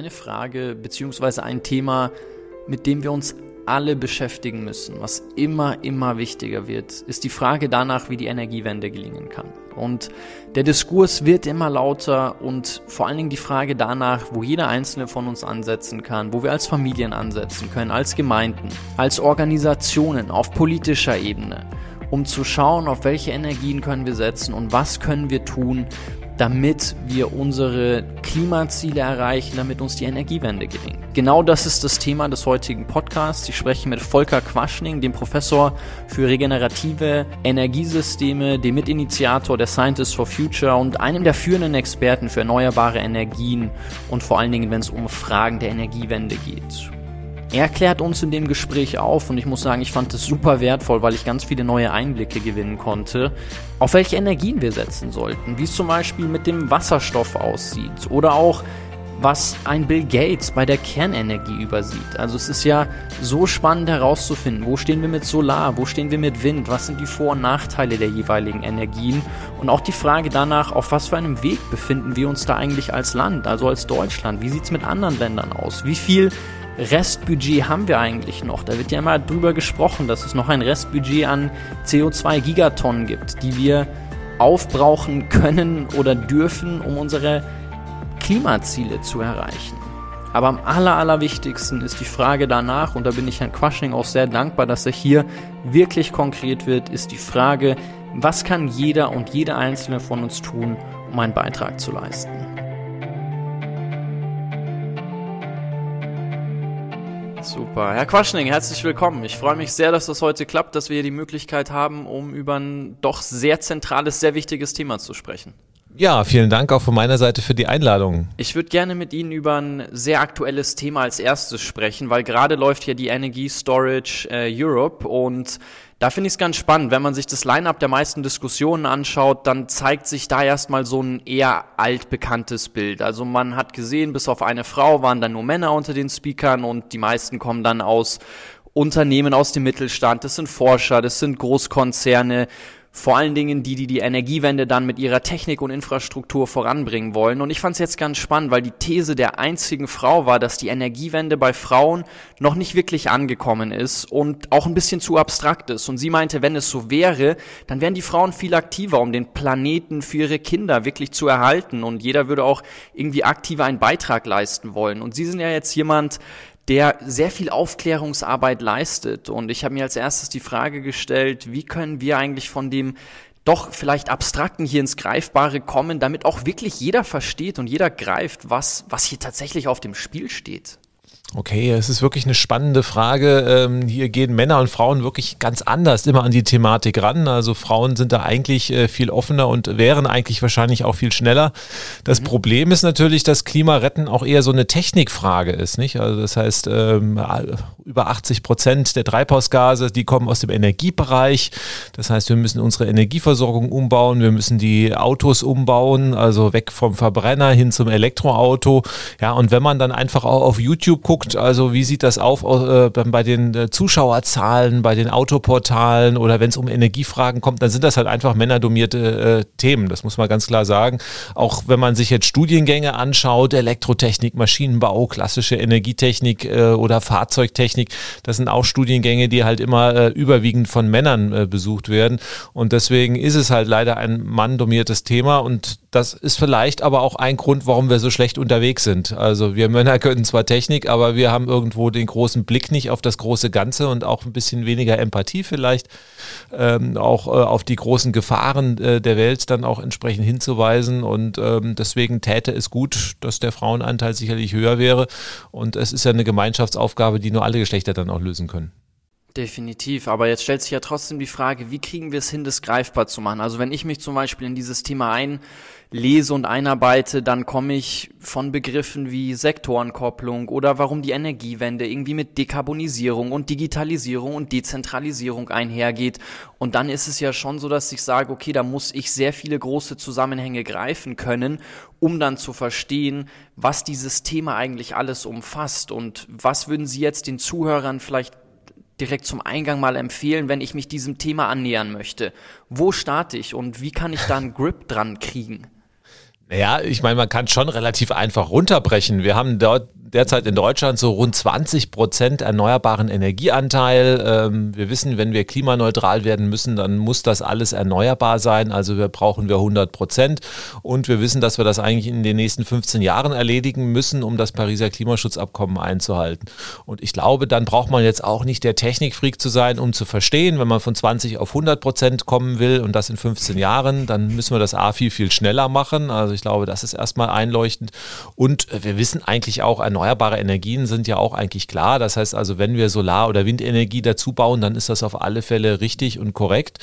eine Frage bzw. ein Thema, mit dem wir uns alle beschäftigen müssen, was immer, immer wichtiger wird, ist die Frage danach, wie die Energiewende gelingen kann. Und der Diskurs wird immer lauter und vor allen Dingen die Frage danach, wo jeder einzelne von uns ansetzen kann, wo wir als Familien ansetzen können, als Gemeinden, als Organisationen auf politischer Ebene, um zu schauen, auf welche Energien können wir setzen und was können wir tun, damit wir unsere Klimaziele erreichen, damit uns die Energiewende gelingt. Genau das ist das Thema des heutigen Podcasts. Ich spreche mit Volker Quaschning, dem Professor für regenerative Energiesysteme, dem Mitinitiator der Scientists for Future und einem der führenden Experten für erneuerbare Energien und vor allen Dingen, wenn es um Fragen der Energiewende geht. Er klärt uns in dem Gespräch auf und ich muss sagen, ich fand es super wertvoll, weil ich ganz viele neue Einblicke gewinnen konnte, auf welche Energien wir setzen sollten, wie es zum Beispiel mit dem Wasserstoff aussieht oder auch was ein Bill Gates bei der Kernenergie übersieht. Also es ist ja so spannend herauszufinden, wo stehen wir mit Solar, wo stehen wir mit Wind, was sind die Vor- und Nachteile der jeweiligen Energien und auch die Frage danach, auf was für einem Weg befinden wir uns da eigentlich als Land, also als Deutschland, wie sieht es mit anderen Ländern aus, wie viel Restbudget haben wir eigentlich noch? Da wird ja immer drüber gesprochen, dass es noch ein Restbudget an CO2-Gigatonnen gibt, die wir aufbrauchen können oder dürfen, um unsere Klimaziele zu erreichen. Aber am aller, allerwichtigsten ist die Frage danach, und da bin ich Herrn Quaschning auch sehr dankbar, dass er hier wirklich konkret wird, ist die Frage, was kann jeder und jede einzelne von uns tun, um einen Beitrag zu leisten. Super. Herr Quaschning, herzlich willkommen. Ich freue mich sehr, dass das heute klappt, dass wir hier die Möglichkeit haben, um über ein doch sehr zentrales, sehr wichtiges Thema zu sprechen. Ja, vielen Dank auch von meiner Seite für die Einladung. Ich würde gerne mit Ihnen über ein sehr aktuelles Thema als erstes sprechen, weil gerade läuft ja die Energy Storage äh, Europe und da finde ich es ganz spannend, wenn man sich das Line-up der meisten Diskussionen anschaut, dann zeigt sich da erstmal so ein eher altbekanntes Bild. Also man hat gesehen, bis auf eine Frau waren dann nur Männer unter den Speakern und die meisten kommen dann aus Unternehmen aus dem Mittelstand, das sind Forscher, das sind Großkonzerne vor allen Dingen die, die die Energiewende dann mit ihrer Technik und Infrastruktur voranbringen wollen. Und ich fand es jetzt ganz spannend, weil die These der einzigen Frau war, dass die Energiewende bei Frauen noch nicht wirklich angekommen ist und auch ein bisschen zu abstrakt ist. Und sie meinte, wenn es so wäre, dann wären die Frauen viel aktiver, um den Planeten für ihre Kinder wirklich zu erhalten. Und jeder würde auch irgendwie aktiver einen Beitrag leisten wollen. Und sie sind ja jetzt jemand, der sehr viel Aufklärungsarbeit leistet. Und ich habe mir als erstes die Frage gestellt, wie können wir eigentlich von dem doch vielleicht abstrakten hier ins Greifbare kommen, damit auch wirklich jeder versteht und jeder greift, was, was hier tatsächlich auf dem Spiel steht. Okay, es ist wirklich eine spannende Frage. Ähm, hier gehen Männer und Frauen wirklich ganz anders immer an die Thematik ran. Also Frauen sind da eigentlich äh, viel offener und wären eigentlich wahrscheinlich auch viel schneller. Das mhm. Problem ist natürlich, dass Klimaretten auch eher so eine Technikfrage ist, nicht? Also das heißt, ähm, über 80 Prozent der Treibhausgase, die kommen aus dem Energiebereich. Das heißt, wir müssen unsere Energieversorgung umbauen, wir müssen die Autos umbauen, also weg vom Verbrenner hin zum Elektroauto. Ja, und wenn man dann einfach auch auf YouTube guckt, guckt, also wie sieht das auf äh, bei den äh, Zuschauerzahlen, bei den Autoportalen oder wenn es um Energiefragen kommt, dann sind das halt einfach männerdominierte äh, Themen. Das muss man ganz klar sagen. Auch wenn man sich jetzt Studiengänge anschaut, Elektrotechnik, Maschinenbau, klassische Energietechnik äh, oder Fahrzeugtechnik, das sind auch Studiengänge, die halt immer äh, überwiegend von Männern äh, besucht werden. Und deswegen ist es halt leider ein manndomiertes Thema und das ist vielleicht aber auch ein Grund, warum wir so schlecht unterwegs sind. Also wir Männer können zwar Technik, aber aber wir haben irgendwo den großen Blick nicht auf das große Ganze und auch ein bisschen weniger Empathie vielleicht, ähm, auch äh, auf die großen Gefahren äh, der Welt dann auch entsprechend hinzuweisen. Und ähm, deswegen täte es gut, dass der Frauenanteil sicherlich höher wäre. Und es ist ja eine Gemeinschaftsaufgabe, die nur alle Geschlechter dann auch lösen können. Definitiv, aber jetzt stellt sich ja trotzdem die Frage, wie kriegen wir es hin, das greifbar zu machen? Also wenn ich mich zum Beispiel in dieses Thema einlese und einarbeite, dann komme ich von Begriffen wie Sektorenkopplung oder warum die Energiewende irgendwie mit Dekarbonisierung und Digitalisierung und Dezentralisierung einhergeht. Und dann ist es ja schon so, dass ich sage, okay, da muss ich sehr viele große Zusammenhänge greifen können, um dann zu verstehen, was dieses Thema eigentlich alles umfasst und was würden Sie jetzt den Zuhörern vielleicht direkt zum Eingang mal empfehlen, wenn ich mich diesem Thema annähern möchte? Wo starte ich und wie kann ich da einen Grip dran kriegen? Naja, ich meine, man kann schon relativ einfach runterbrechen. Wir haben dort derzeit in Deutschland so rund 20 Prozent erneuerbaren Energieanteil. Ähm, wir wissen, wenn wir klimaneutral werden müssen, dann muss das alles erneuerbar sein. Also wir brauchen wir 100 Prozent. Und wir wissen, dass wir das eigentlich in den nächsten 15 Jahren erledigen müssen, um das Pariser Klimaschutzabkommen einzuhalten. Und ich glaube, dann braucht man jetzt auch nicht der Technikfreak zu sein, um zu verstehen, wenn man von 20 auf 100 Prozent kommen will und das in 15 Jahren, dann müssen wir das A viel, viel schneller machen. Also ich glaube, das ist erstmal einleuchtend. Und wir wissen eigentlich auch, erneuerbare Energien sind ja auch eigentlich klar. Das heißt also, wenn wir Solar- oder Windenergie dazu bauen, dann ist das auf alle Fälle richtig und korrekt.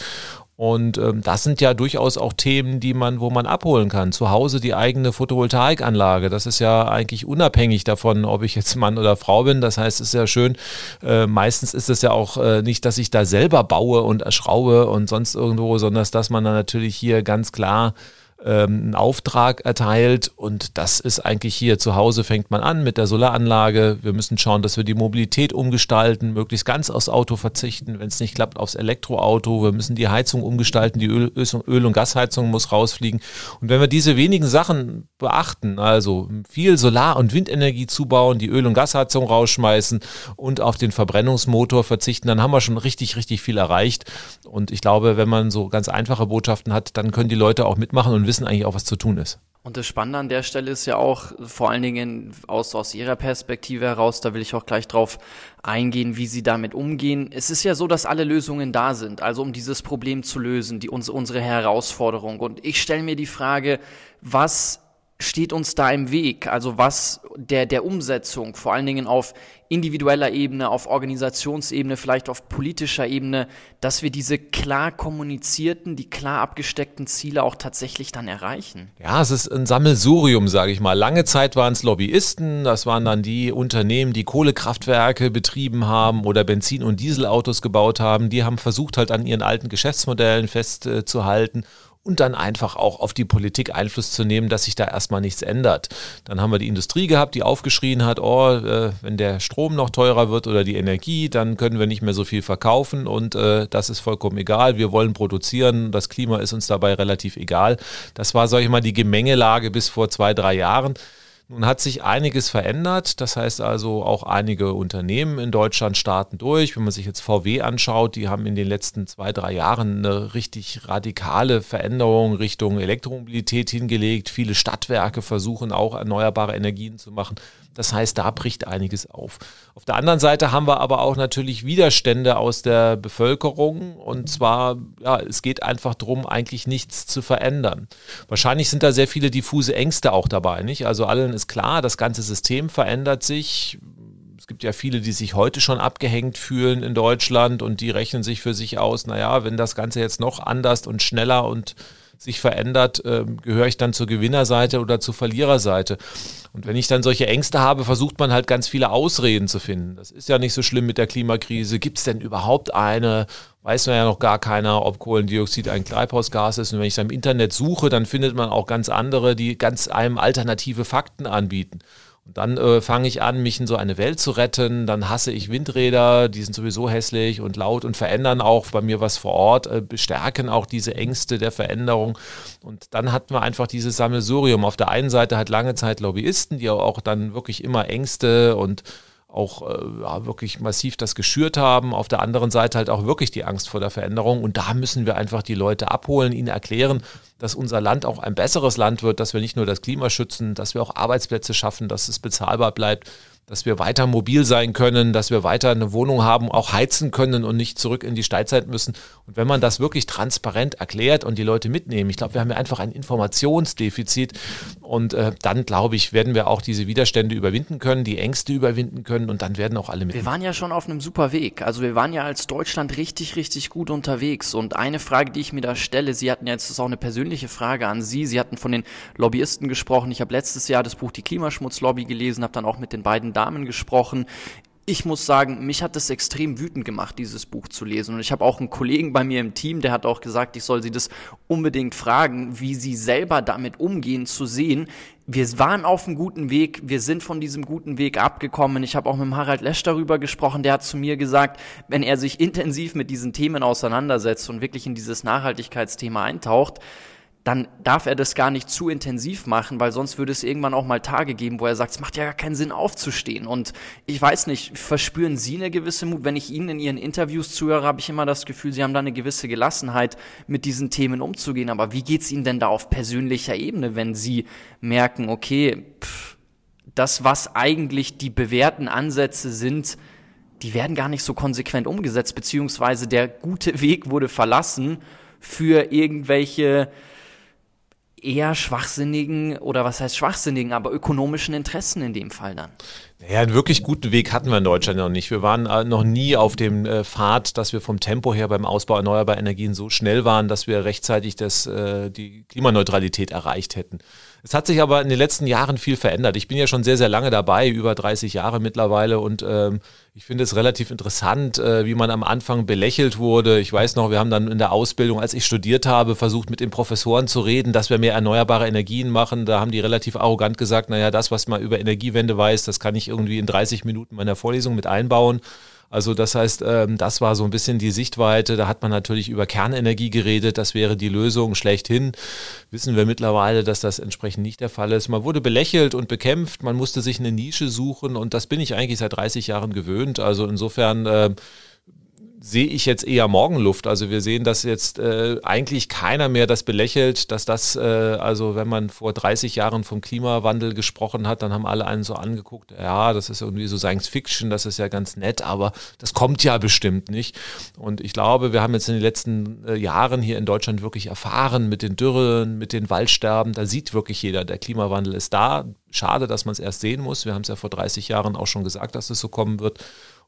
Und ähm, das sind ja durchaus auch Themen, die man, wo man abholen kann. Zu Hause die eigene Photovoltaikanlage. Das ist ja eigentlich unabhängig davon, ob ich jetzt Mann oder Frau bin. Das heißt, es ist ja schön. Äh, meistens ist es ja auch äh, nicht, dass ich da selber baue und schraube und sonst irgendwo, sondern dass man dann natürlich hier ganz klar einen Auftrag erteilt und das ist eigentlich hier zu Hause fängt man an mit der Solaranlage. Wir müssen schauen, dass wir die Mobilität umgestalten, möglichst ganz aufs Auto verzichten, wenn es nicht klappt, aufs Elektroauto. Wir müssen die Heizung umgestalten, die Öl-, Öl und Gasheizung muss rausfliegen. Und wenn wir diese wenigen Sachen beachten, also viel Solar- und Windenergie zubauen, die Öl- und Gasheizung rausschmeißen und auf den Verbrennungsmotor verzichten, dann haben wir schon richtig, richtig viel erreicht. Und ich glaube, wenn man so ganz einfache Botschaften hat, dann können die Leute auch mitmachen und wissen eigentlich auch, was zu tun ist. Und das Spannende an der Stelle ist ja auch, vor allen Dingen aus, aus Ihrer Perspektive heraus, da will ich auch gleich drauf eingehen, wie Sie damit umgehen. Es ist ja so, dass alle Lösungen da sind, also um dieses Problem zu lösen, die, uns, unsere Herausforderung. Und ich stelle mir die Frage, was steht uns da im Weg? Also was der, der Umsetzung, vor allen Dingen auf individueller Ebene, auf Organisationsebene, vielleicht auf politischer Ebene, dass wir diese klar kommunizierten, die klar abgesteckten Ziele auch tatsächlich dann erreichen? Ja, es ist ein Sammelsurium, sage ich mal. Lange Zeit waren es Lobbyisten, das waren dann die Unternehmen, die Kohlekraftwerke betrieben haben oder Benzin- und Dieselautos gebaut haben. Die haben versucht halt an ihren alten Geschäftsmodellen festzuhalten und dann einfach auch auf die Politik Einfluss zu nehmen, dass sich da erstmal nichts ändert. Dann haben wir die Industrie gehabt, die aufgeschrien hat, oh, äh, wenn der Strom noch teurer wird oder die Energie, dann können wir nicht mehr so viel verkaufen und äh, das ist vollkommen egal. Wir wollen produzieren, das Klima ist uns dabei relativ egal. Das war, sage ich mal, die Gemengelage bis vor zwei, drei Jahren. Nun hat sich einiges verändert. Das heißt also, auch einige Unternehmen in Deutschland starten durch. Wenn man sich jetzt VW anschaut, die haben in den letzten zwei, drei Jahren eine richtig radikale Veränderung Richtung Elektromobilität hingelegt. Viele Stadtwerke versuchen auch erneuerbare Energien zu machen. Das heißt, da bricht einiges auf. Auf der anderen Seite haben wir aber auch natürlich Widerstände aus der Bevölkerung. Und zwar, ja, es geht einfach darum, eigentlich nichts zu verändern. Wahrscheinlich sind da sehr viele diffuse Ängste auch dabei, nicht? Also allen ist klar, das ganze System verändert sich. Es gibt ja viele, die sich heute schon abgehängt fühlen in Deutschland und die rechnen sich für sich aus, naja, wenn das Ganze jetzt noch anders und schneller und sich verändert, äh, gehöre ich dann zur Gewinnerseite oder zur Verliererseite. Und wenn ich dann solche Ängste habe, versucht man halt ganz viele Ausreden zu finden. Das ist ja nicht so schlimm mit der Klimakrise. Gibt es denn überhaupt eine? Weiß man ja noch gar keiner, ob Kohlendioxid ein Treibhausgas ist. Und wenn ich dann im Internet suche, dann findet man auch ganz andere, die ganz einem alternative Fakten anbieten. Und dann äh, fange ich an, mich in so eine Welt zu retten. Dann hasse ich Windräder, die sind sowieso hässlich und laut und verändern auch bei mir was vor Ort, äh, bestärken auch diese Ängste der Veränderung. Und dann hatten wir einfach dieses Sammelsurium. Auf der einen Seite hat lange Zeit Lobbyisten, die auch dann wirklich immer Ängste und auch äh, ja, wirklich massiv das geschürt haben. Auf der anderen Seite halt auch wirklich die Angst vor der Veränderung. Und da müssen wir einfach die Leute abholen, ihnen erklären, dass unser Land auch ein besseres Land wird, dass wir nicht nur das Klima schützen, dass wir auch Arbeitsplätze schaffen, dass es bezahlbar bleibt dass wir weiter mobil sein können, dass wir weiter eine Wohnung haben, auch heizen können und nicht zurück in die Steinzeit müssen. Und wenn man das wirklich transparent erklärt und die Leute mitnehmen, ich glaube, wir haben ja einfach ein Informationsdefizit und äh, dann, glaube ich, werden wir auch diese Widerstände überwinden können, die Ängste überwinden können und dann werden auch alle mit. Wir waren ja schon auf einem super Weg. Also wir waren ja als Deutschland richtig, richtig gut unterwegs. Und eine Frage, die ich mir da stelle, Sie hatten jetzt, das ist auch eine persönliche Frage an Sie. Sie hatten von den Lobbyisten gesprochen. Ich habe letztes Jahr das Buch Die Klimaschmutzlobby gelesen, habe dann auch mit den beiden Damen gesprochen. Ich muss sagen, mich hat es extrem wütend gemacht, dieses Buch zu lesen. Und ich habe auch einen Kollegen bei mir im Team, der hat auch gesagt, ich soll sie das unbedingt fragen, wie sie selber damit umgehen, zu sehen, wir waren auf einem guten Weg, wir sind von diesem guten Weg abgekommen. Ich habe auch mit Harald Lesch darüber gesprochen, der hat zu mir gesagt, wenn er sich intensiv mit diesen Themen auseinandersetzt und wirklich in dieses Nachhaltigkeitsthema eintaucht, dann darf er das gar nicht zu intensiv machen, weil sonst würde es irgendwann auch mal Tage geben, wo er sagt, es macht ja gar keinen Sinn aufzustehen. Und ich weiß nicht, verspüren Sie eine gewisse Mut? Wenn ich Ihnen in Ihren Interviews zuhöre, habe ich immer das Gefühl, Sie haben da eine gewisse Gelassenheit, mit diesen Themen umzugehen. Aber wie geht's Ihnen denn da auf persönlicher Ebene, wenn Sie merken, okay, pff, das, was eigentlich die bewährten Ansätze sind, die werden gar nicht so konsequent umgesetzt, beziehungsweise der gute Weg wurde verlassen für irgendwelche eher schwachsinnigen oder was heißt schwachsinnigen, aber ökonomischen Interessen in dem Fall dann. Ja, einen wirklich guten Weg hatten wir in Deutschland noch nicht. Wir waren äh, noch nie auf dem äh, Pfad, dass wir vom Tempo her beim Ausbau erneuerbarer Energien so schnell waren, dass wir rechtzeitig das, äh, die Klimaneutralität erreicht hätten. Es hat sich aber in den letzten Jahren viel verändert. Ich bin ja schon sehr, sehr lange dabei, über 30 Jahre mittlerweile und ähm, ich finde es relativ interessant, äh, wie man am Anfang belächelt wurde. Ich weiß noch, wir haben dann in der Ausbildung, als ich studiert habe, versucht mit den Professoren zu reden, dass wir mehr erneuerbare Energien machen. Da haben die relativ arrogant gesagt, naja, das, was man über Energiewende weiß, das kann ich irgendwie in 30 Minuten meiner Vorlesung mit einbauen. Also das heißt, ähm, das war so ein bisschen die Sichtweite. Da hat man natürlich über Kernenergie geredet, das wäre die Lösung schlechthin. Wissen wir mittlerweile, dass das entsprechend nicht der Fall ist. Man wurde belächelt und bekämpft, man musste sich eine Nische suchen und das bin ich eigentlich seit 30 Jahren gewöhnt. Also insofern äh, sehe ich jetzt eher Morgenluft. Also wir sehen, dass jetzt äh, eigentlich keiner mehr das belächelt, dass das, äh, also wenn man vor 30 Jahren vom Klimawandel gesprochen hat, dann haben alle einen so angeguckt, ja, das ist irgendwie so Science Fiction, das ist ja ganz nett, aber das kommt ja bestimmt nicht. Und ich glaube, wir haben jetzt in den letzten äh, Jahren hier in Deutschland wirklich erfahren mit den Dürren, mit den Waldsterben, da sieht wirklich jeder, der Klimawandel ist da. Schade, dass man es erst sehen muss. Wir haben es ja vor 30 Jahren auch schon gesagt, dass es so kommen wird.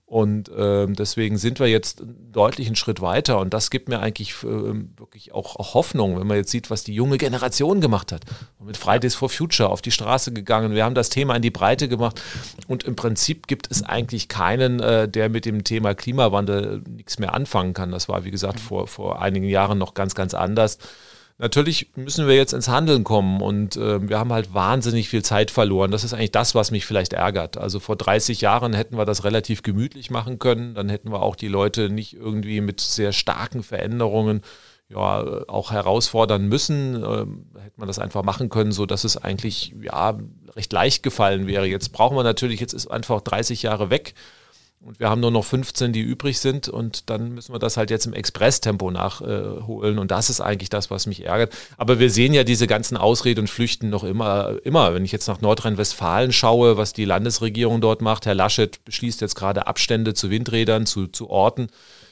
Und äh, deswegen sind wir jetzt deutlich einen Schritt weiter. Und das gibt mir eigentlich äh, wirklich auch, auch, Hoffnung, wenn man jetzt sieht, was die junge Generation gemacht hat. Und mit Fridays for Future auf die Straße gegangen. Wir haben das Thema in die Breite gemacht. Und im Prinzip gibt es eigentlich keinen, äh, der mit dem Thema Klimawandel nichts mehr anfangen kann. Das war, wie gesagt, vor, vor einigen Jahren noch ganz, ganz anders. Natürlich müssen wir jetzt ins Handeln kommen und äh, wir haben halt wahnsinnig viel Zeit verloren. Das ist eigentlich das, was mich vielleicht ärgert. Also vor 30 Jahren hätten wir das relativ gemütlich machen können. Dann hätten wir auch die Leute nicht irgendwie mit sehr starken Veränderungen ja auch herausfordern müssen. Ähm, hätte man das einfach machen können, so dass es eigentlich ja recht leicht gefallen wäre. Jetzt brauchen wir natürlich, jetzt ist einfach 30 Jahre weg. Und wir haben nur noch 15, die übrig sind und dann müssen wir das halt jetzt im Expresstempo nachholen. und das ist eigentlich das, was mich ärgert. Aber wir sehen ja diese ganzen Ausreden und Flüchten noch immer, immer. Wenn ich jetzt nach Nordrhein-Westfalen schaue, was die Landesregierung dort macht, Herr Laschet beschließt jetzt gerade Abstände zu Windrädern, zu, zu Orten,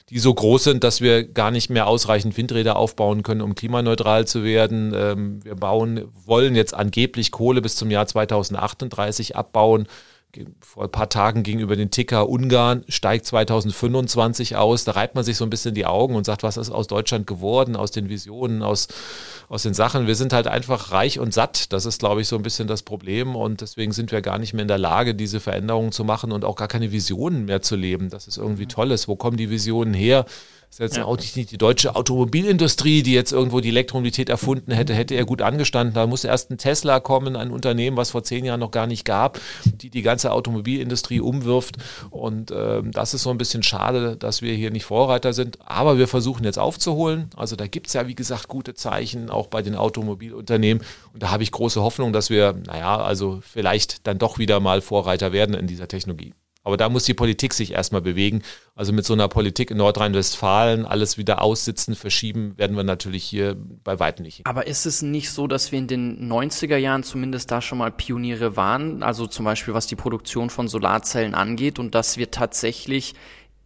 die so groß sind, dass wir gar nicht mehr ausreichend Windräder aufbauen können, um klimaneutral zu werden. Ähm, wir bauen, wollen jetzt angeblich Kohle bis zum Jahr 2038 abbauen vor ein paar Tagen gegenüber den Ticker Ungarn steigt 2025 aus. Da reibt man sich so ein bisschen die Augen und sagt, was ist aus Deutschland geworden, aus den Visionen, aus, aus den Sachen. Wir sind halt einfach reich und satt. Das ist, glaube ich, so ein bisschen das Problem. Und deswegen sind wir gar nicht mehr in der Lage, diese Veränderungen zu machen und auch gar keine Visionen mehr zu leben. Das ist irgendwie mhm. Tolles. Wo kommen die Visionen her? Das ist jetzt ja. auch nicht die deutsche Automobilindustrie, die jetzt irgendwo die Elektromobilität erfunden hätte, hätte er gut angestanden. Da muss erst ein Tesla kommen, ein Unternehmen, was vor zehn Jahren noch gar nicht gab, die die ganze Automobilindustrie umwirft. Und äh, das ist so ein bisschen schade, dass wir hier nicht Vorreiter sind. Aber wir versuchen jetzt aufzuholen. Also da gibt es ja, wie gesagt, gute Zeichen, auch bei den Automobilunternehmen. Und da habe ich große Hoffnung, dass wir, naja, also vielleicht dann doch wieder mal Vorreiter werden in dieser Technologie. Aber da muss die Politik sich erstmal bewegen. Also mit so einer Politik in Nordrhein-Westfalen alles wieder aussitzen, verschieben, werden wir natürlich hier bei weitem nicht. Aber ist es nicht so, dass wir in den 90er Jahren zumindest da schon mal Pioniere waren? Also zum Beispiel was die Produktion von Solarzellen angeht und dass wir tatsächlich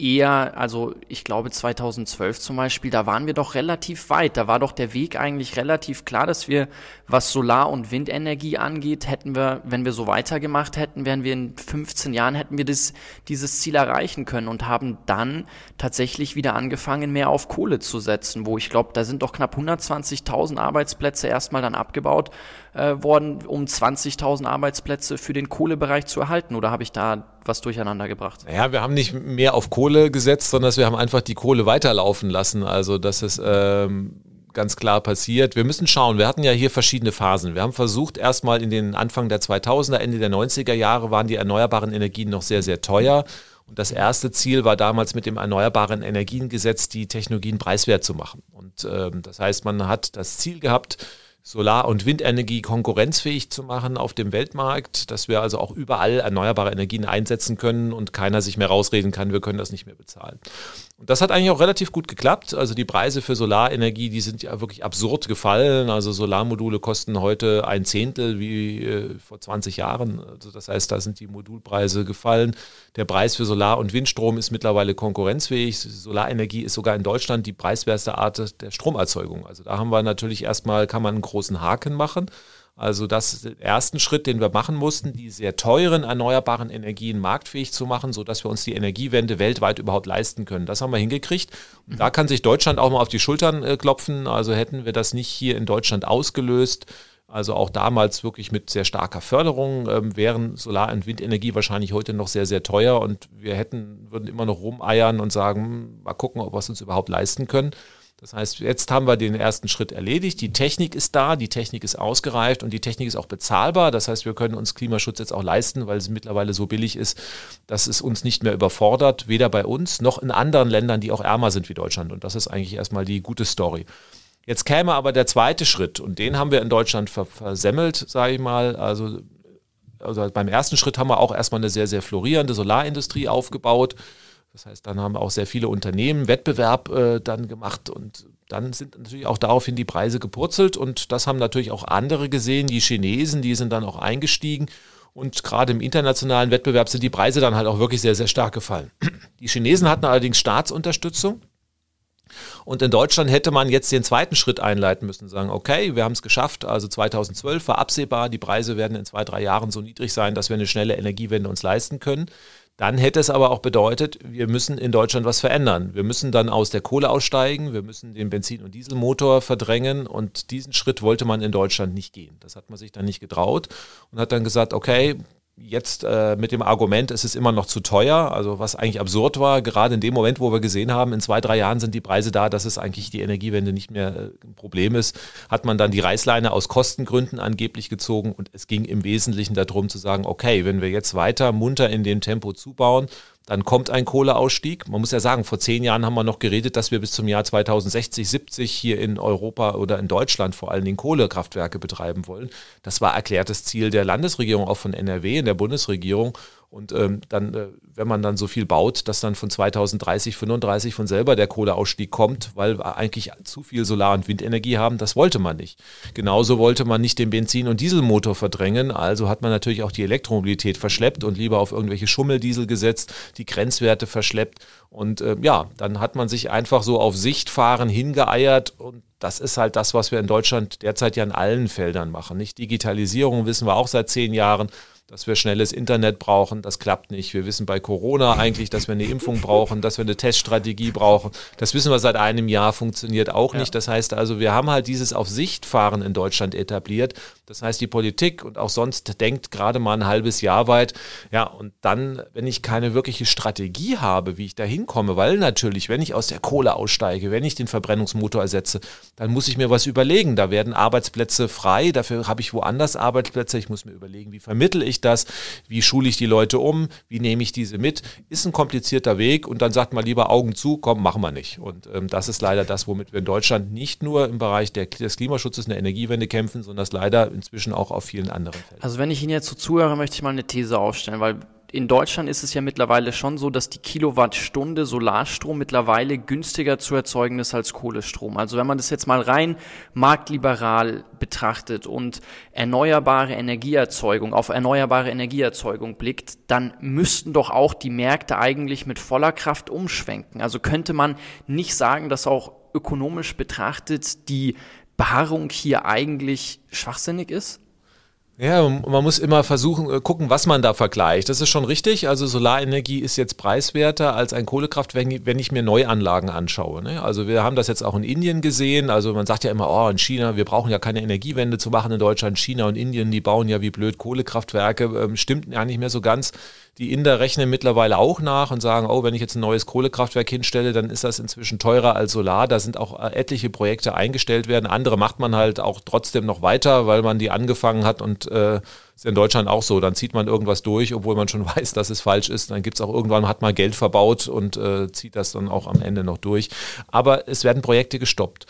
eher, also ich glaube 2012 zum Beispiel, da waren wir doch relativ weit. Da war doch der Weg eigentlich relativ klar, dass wir, was Solar- und Windenergie angeht, hätten wir, wenn wir so weitergemacht hätten, wären wir in 15 Jahren, hätten wir das, dieses Ziel erreichen können und haben dann tatsächlich wieder angefangen, mehr auf Kohle zu setzen, wo ich glaube, da sind doch knapp 120.000 Arbeitsplätze erstmal dann abgebaut äh, worden, um 20.000 Arbeitsplätze für den Kohlebereich zu erhalten. Oder habe ich da was durcheinander gebracht? Ja, wir haben nicht mehr auf Kohle gesetzt, sondern wir haben einfach die Kohle weiterlaufen lassen. Also das ist ähm, ganz klar passiert. Wir müssen schauen. Wir hatten ja hier verschiedene Phasen. Wir haben versucht, erstmal in den Anfang der 2000er, Ende der 90er Jahre waren die erneuerbaren Energien noch sehr, sehr teuer. Und das erste Ziel war damals mit dem Erneuerbaren Energiengesetz, die Technologien preiswert zu machen. Und ähm, das heißt, man hat das Ziel gehabt, Solar- und Windenergie konkurrenzfähig zu machen auf dem Weltmarkt, dass wir also auch überall erneuerbare Energien einsetzen können und keiner sich mehr rausreden kann, wir können das nicht mehr bezahlen. Und das hat eigentlich auch relativ gut geklappt. Also die Preise für Solarenergie, die sind ja wirklich absurd gefallen. Also Solarmodule kosten heute ein Zehntel wie äh, vor 20 Jahren. Also das heißt, da sind die Modulpreise gefallen. Der Preis für Solar- und Windstrom ist mittlerweile konkurrenzfähig. Solarenergie ist sogar in Deutschland die preiswerste Art der Stromerzeugung. Also da haben wir natürlich erstmal, kann man einen großen Haken machen. Also das ist der erste Schritt, den wir machen mussten, die sehr teuren erneuerbaren Energien marktfähig zu machen, sodass wir uns die Energiewende weltweit überhaupt leisten können. Das haben wir hingekriegt. Und da kann sich Deutschland auch mal auf die Schultern äh, klopfen. Also hätten wir das nicht hier in Deutschland ausgelöst, also auch damals wirklich mit sehr starker Förderung ähm, wären Solar- und Windenergie wahrscheinlich heute noch sehr, sehr teuer und wir hätten, würden immer noch rumeiern und sagen, hm, mal gucken, ob wir es uns überhaupt leisten können. Das heißt, jetzt haben wir den ersten Schritt erledigt. Die Technik ist da, die Technik ist ausgereift und die Technik ist auch bezahlbar. Das heißt, wir können uns Klimaschutz jetzt auch leisten, weil es mittlerweile so billig ist, dass es uns nicht mehr überfordert, weder bei uns noch in anderen Ländern, die auch ärmer sind wie Deutschland. Und das ist eigentlich erstmal die gute Story. Jetzt käme aber der zweite Schritt und den haben wir in Deutschland versemmelt, sage ich mal. Also, also beim ersten Schritt haben wir auch erstmal eine sehr, sehr florierende Solarindustrie aufgebaut. Das heißt, dann haben auch sehr viele Unternehmen Wettbewerb äh, dann gemacht und dann sind natürlich auch daraufhin die Preise gepurzelt und das haben natürlich auch andere gesehen. Die Chinesen, die sind dann auch eingestiegen und gerade im internationalen Wettbewerb sind die Preise dann halt auch wirklich sehr, sehr stark gefallen. Die Chinesen hatten allerdings Staatsunterstützung. Und in Deutschland hätte man jetzt den zweiten Schritt einleiten müssen, sagen, okay, wir haben es geschafft, also 2012 war absehbar, die Preise werden in zwei, drei Jahren so niedrig sein, dass wir eine schnelle Energiewende uns leisten können. Dann hätte es aber auch bedeutet, wir müssen in Deutschland was verändern. Wir müssen dann aus der Kohle aussteigen, wir müssen den Benzin- und Dieselmotor verdrängen und diesen Schritt wollte man in Deutschland nicht gehen. Das hat man sich dann nicht getraut und hat dann gesagt, okay, jetzt äh, mit dem Argument, es ist immer noch zu teuer, also was eigentlich absurd war, gerade in dem Moment, wo wir gesehen haben, in zwei, drei Jahren sind die Preise da, dass es eigentlich die Energiewende nicht mehr äh, ein Problem ist, hat man dann die Reißleine aus Kostengründen angeblich gezogen und es ging im Wesentlichen darum zu sagen, okay, wenn wir jetzt weiter munter in dem Tempo zubauen, dann kommt ein Kohleausstieg. Man muss ja sagen, vor zehn Jahren haben wir noch geredet, dass wir bis zum Jahr 2060, 70 hier in Europa oder in Deutschland vor allen Dingen Kohlekraftwerke betreiben wollen. Das war erklärtes Ziel der Landesregierung, auch von NRW in der Bundesregierung. Und ähm, dann, äh, wenn man dann so viel baut, dass dann von 2030, 35 von selber der Kohleausstieg kommt, weil wir eigentlich zu viel Solar- und Windenergie haben, das wollte man nicht. Genauso wollte man nicht den Benzin- und Dieselmotor verdrängen, also hat man natürlich auch die Elektromobilität verschleppt und lieber auf irgendwelche Schummeldiesel gesetzt, die Grenzwerte verschleppt. Und äh, ja, dann hat man sich einfach so auf Sichtfahren hingeeiert und das ist halt das, was wir in Deutschland derzeit ja in allen Feldern machen. Nicht Digitalisierung wissen wir auch seit zehn Jahren dass wir schnelles Internet brauchen. Das klappt nicht. Wir wissen bei Corona eigentlich, dass wir eine Impfung brauchen, dass wir eine Teststrategie brauchen. Das wissen wir seit einem Jahr, funktioniert auch nicht. Das heißt also, wir haben halt dieses Auf Sicht fahren in Deutschland etabliert. Das heißt, die Politik und auch sonst denkt gerade mal ein halbes Jahr weit. Ja, und dann, wenn ich keine wirkliche Strategie habe, wie ich da hinkomme, weil natürlich, wenn ich aus der Kohle aussteige, wenn ich den Verbrennungsmotor ersetze, dann muss ich mir was überlegen. Da werden Arbeitsplätze frei. Dafür habe ich woanders Arbeitsplätze. Ich muss mir überlegen, wie vermittel ich das? Wie schule ich die Leute um? Wie nehme ich diese mit? Ist ein komplizierter Weg und dann sagt man lieber Augen zu, komm, machen wir nicht. Und ähm, das ist leider das, womit wir in Deutschland nicht nur im Bereich der, des Klimaschutzes der Energiewende kämpfen, sondern das leider inzwischen auch auf vielen anderen Feldern. Also wenn ich Ihnen jetzt so zuhöre, möchte ich mal eine These aufstellen, weil in Deutschland ist es ja mittlerweile schon so, dass die Kilowattstunde Solarstrom mittlerweile günstiger zu erzeugen ist als Kohlestrom. Also wenn man das jetzt mal rein marktliberal betrachtet und erneuerbare Energieerzeugung auf erneuerbare Energieerzeugung blickt, dann müssten doch auch die Märkte eigentlich mit voller Kraft umschwenken. Also könnte man nicht sagen, dass auch ökonomisch betrachtet die Beharrung hier eigentlich schwachsinnig ist? Ja, man muss immer versuchen, äh, gucken, was man da vergleicht. Das ist schon richtig. Also Solarenergie ist jetzt preiswerter als ein Kohlekraftwerk, wenn ich mir Neuanlagen anschaue. Ne? Also wir haben das jetzt auch in Indien gesehen. Also man sagt ja immer, oh, in China, wir brauchen ja keine Energiewende zu machen in Deutschland. China und Indien, die bauen ja wie blöd Kohlekraftwerke. Ähm, stimmt ja nicht mehr so ganz. Die Inder rechnen mittlerweile auch nach und sagen, oh, wenn ich jetzt ein neues Kohlekraftwerk hinstelle, dann ist das inzwischen teurer als Solar. Da sind auch äh, etliche Projekte eingestellt werden. Andere macht man halt auch trotzdem noch weiter, weil man die angefangen hat und äh, ist in Deutschland auch so. Dann zieht man irgendwas durch, obwohl man schon weiß, dass es falsch ist. Dann gibt es auch irgendwann, hat man Geld verbaut und äh, zieht das dann auch am Ende noch durch. Aber es werden Projekte gestoppt.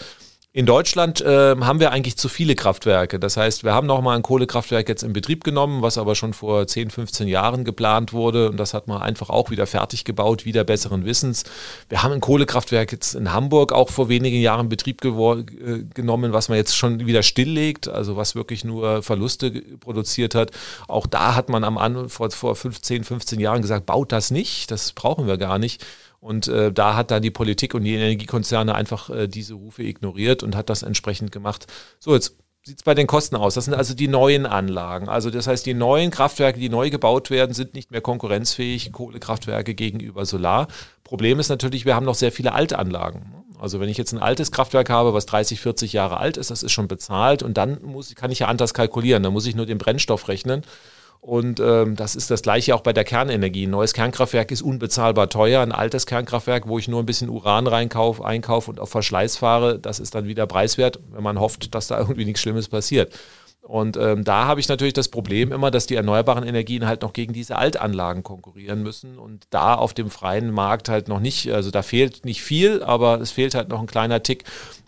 In Deutschland äh, haben wir eigentlich zu viele Kraftwerke. Das heißt, wir haben nochmal ein Kohlekraftwerk jetzt in Betrieb genommen, was aber schon vor 10, 15 Jahren geplant wurde. Und das hat man einfach auch wieder fertig gebaut, wieder besseren Wissens. Wir haben ein Kohlekraftwerk jetzt in Hamburg auch vor wenigen Jahren in Betrieb äh, genommen, was man jetzt schon wieder stilllegt, also was wirklich nur Verluste produziert hat. Auch da hat man am An vor, vor 15, 15 Jahren gesagt, baut das nicht, das brauchen wir gar nicht. Und äh, da hat dann die Politik und die Energiekonzerne einfach äh, diese Rufe ignoriert und hat das entsprechend gemacht. So, jetzt sieht es bei den Kosten aus. Das sind also die neuen Anlagen. Also das heißt, die neuen Kraftwerke, die neu gebaut werden, sind nicht mehr konkurrenzfähig, Kohlekraftwerke gegenüber Solar. Problem ist natürlich, wir haben noch sehr viele Altanlagen. Also wenn ich jetzt ein altes Kraftwerk habe, was 30, 40 Jahre alt ist, das ist schon bezahlt und dann muss, kann ich ja anders kalkulieren. Da muss ich nur den Brennstoff rechnen und ähm, das ist das gleiche auch bei der Kernenergie. Ein neues Kernkraftwerk ist unbezahlbar teuer. Ein altes Kernkraftwerk, wo ich nur ein bisschen Uran reinkaufe, einkaufe und auf Verschleiß fahre, das ist dann wieder preiswert, wenn man hofft, dass da irgendwie nichts Schlimmes passiert. Und ähm, da habe ich natürlich das Problem immer, dass die erneuerbaren Energien halt noch gegen diese Altanlagen konkurrieren müssen und da auf dem freien Markt halt noch nicht, also da fehlt nicht viel, aber es fehlt halt noch ein kleiner Tick.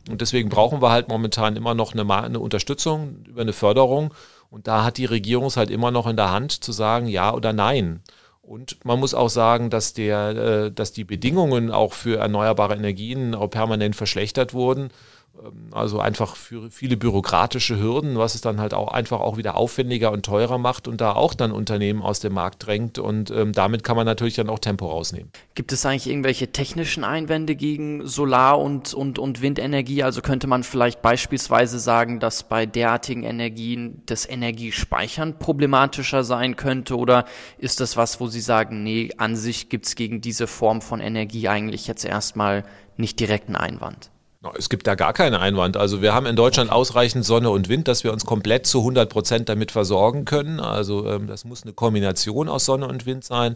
Und deswegen brauchen wir halt momentan immer noch eine, eine Unterstützung über eine Förderung. Und da hat die Regierung es halt immer noch in der Hand zu sagen ja oder nein. Und man muss auch sagen, dass, der, äh, dass die Bedingungen auch für erneuerbare Energien auch permanent verschlechtert wurden. Ähm, also einfach für viele bürokratische Hürden, was es dann halt auch einfach auch wieder aufwendiger und teurer macht und da auch dann Unternehmen aus dem Markt drängt und ähm, damit kann man natürlich dann auch Tempo rausnehmen. Gibt es eigentlich irgendwelche technischen Einwände gegen Solar- und, und, und Windenergie? Also könnte man vielleicht beispielsweise sagen, dass bei derartigen Energien das Energiespeichern problematischer sein könnte oder ist das was, wo Sie sagen, nee, an sich gibt es gegen diese Form von Energie eigentlich jetzt erstmal nicht direkten Einwand? Es gibt da gar keinen Einwand. Also wir haben in Deutschland ausreichend Sonne und Wind, dass wir uns komplett zu 100 Prozent damit versorgen können. Also ähm, das muss eine Kombination aus Sonne und Wind sein.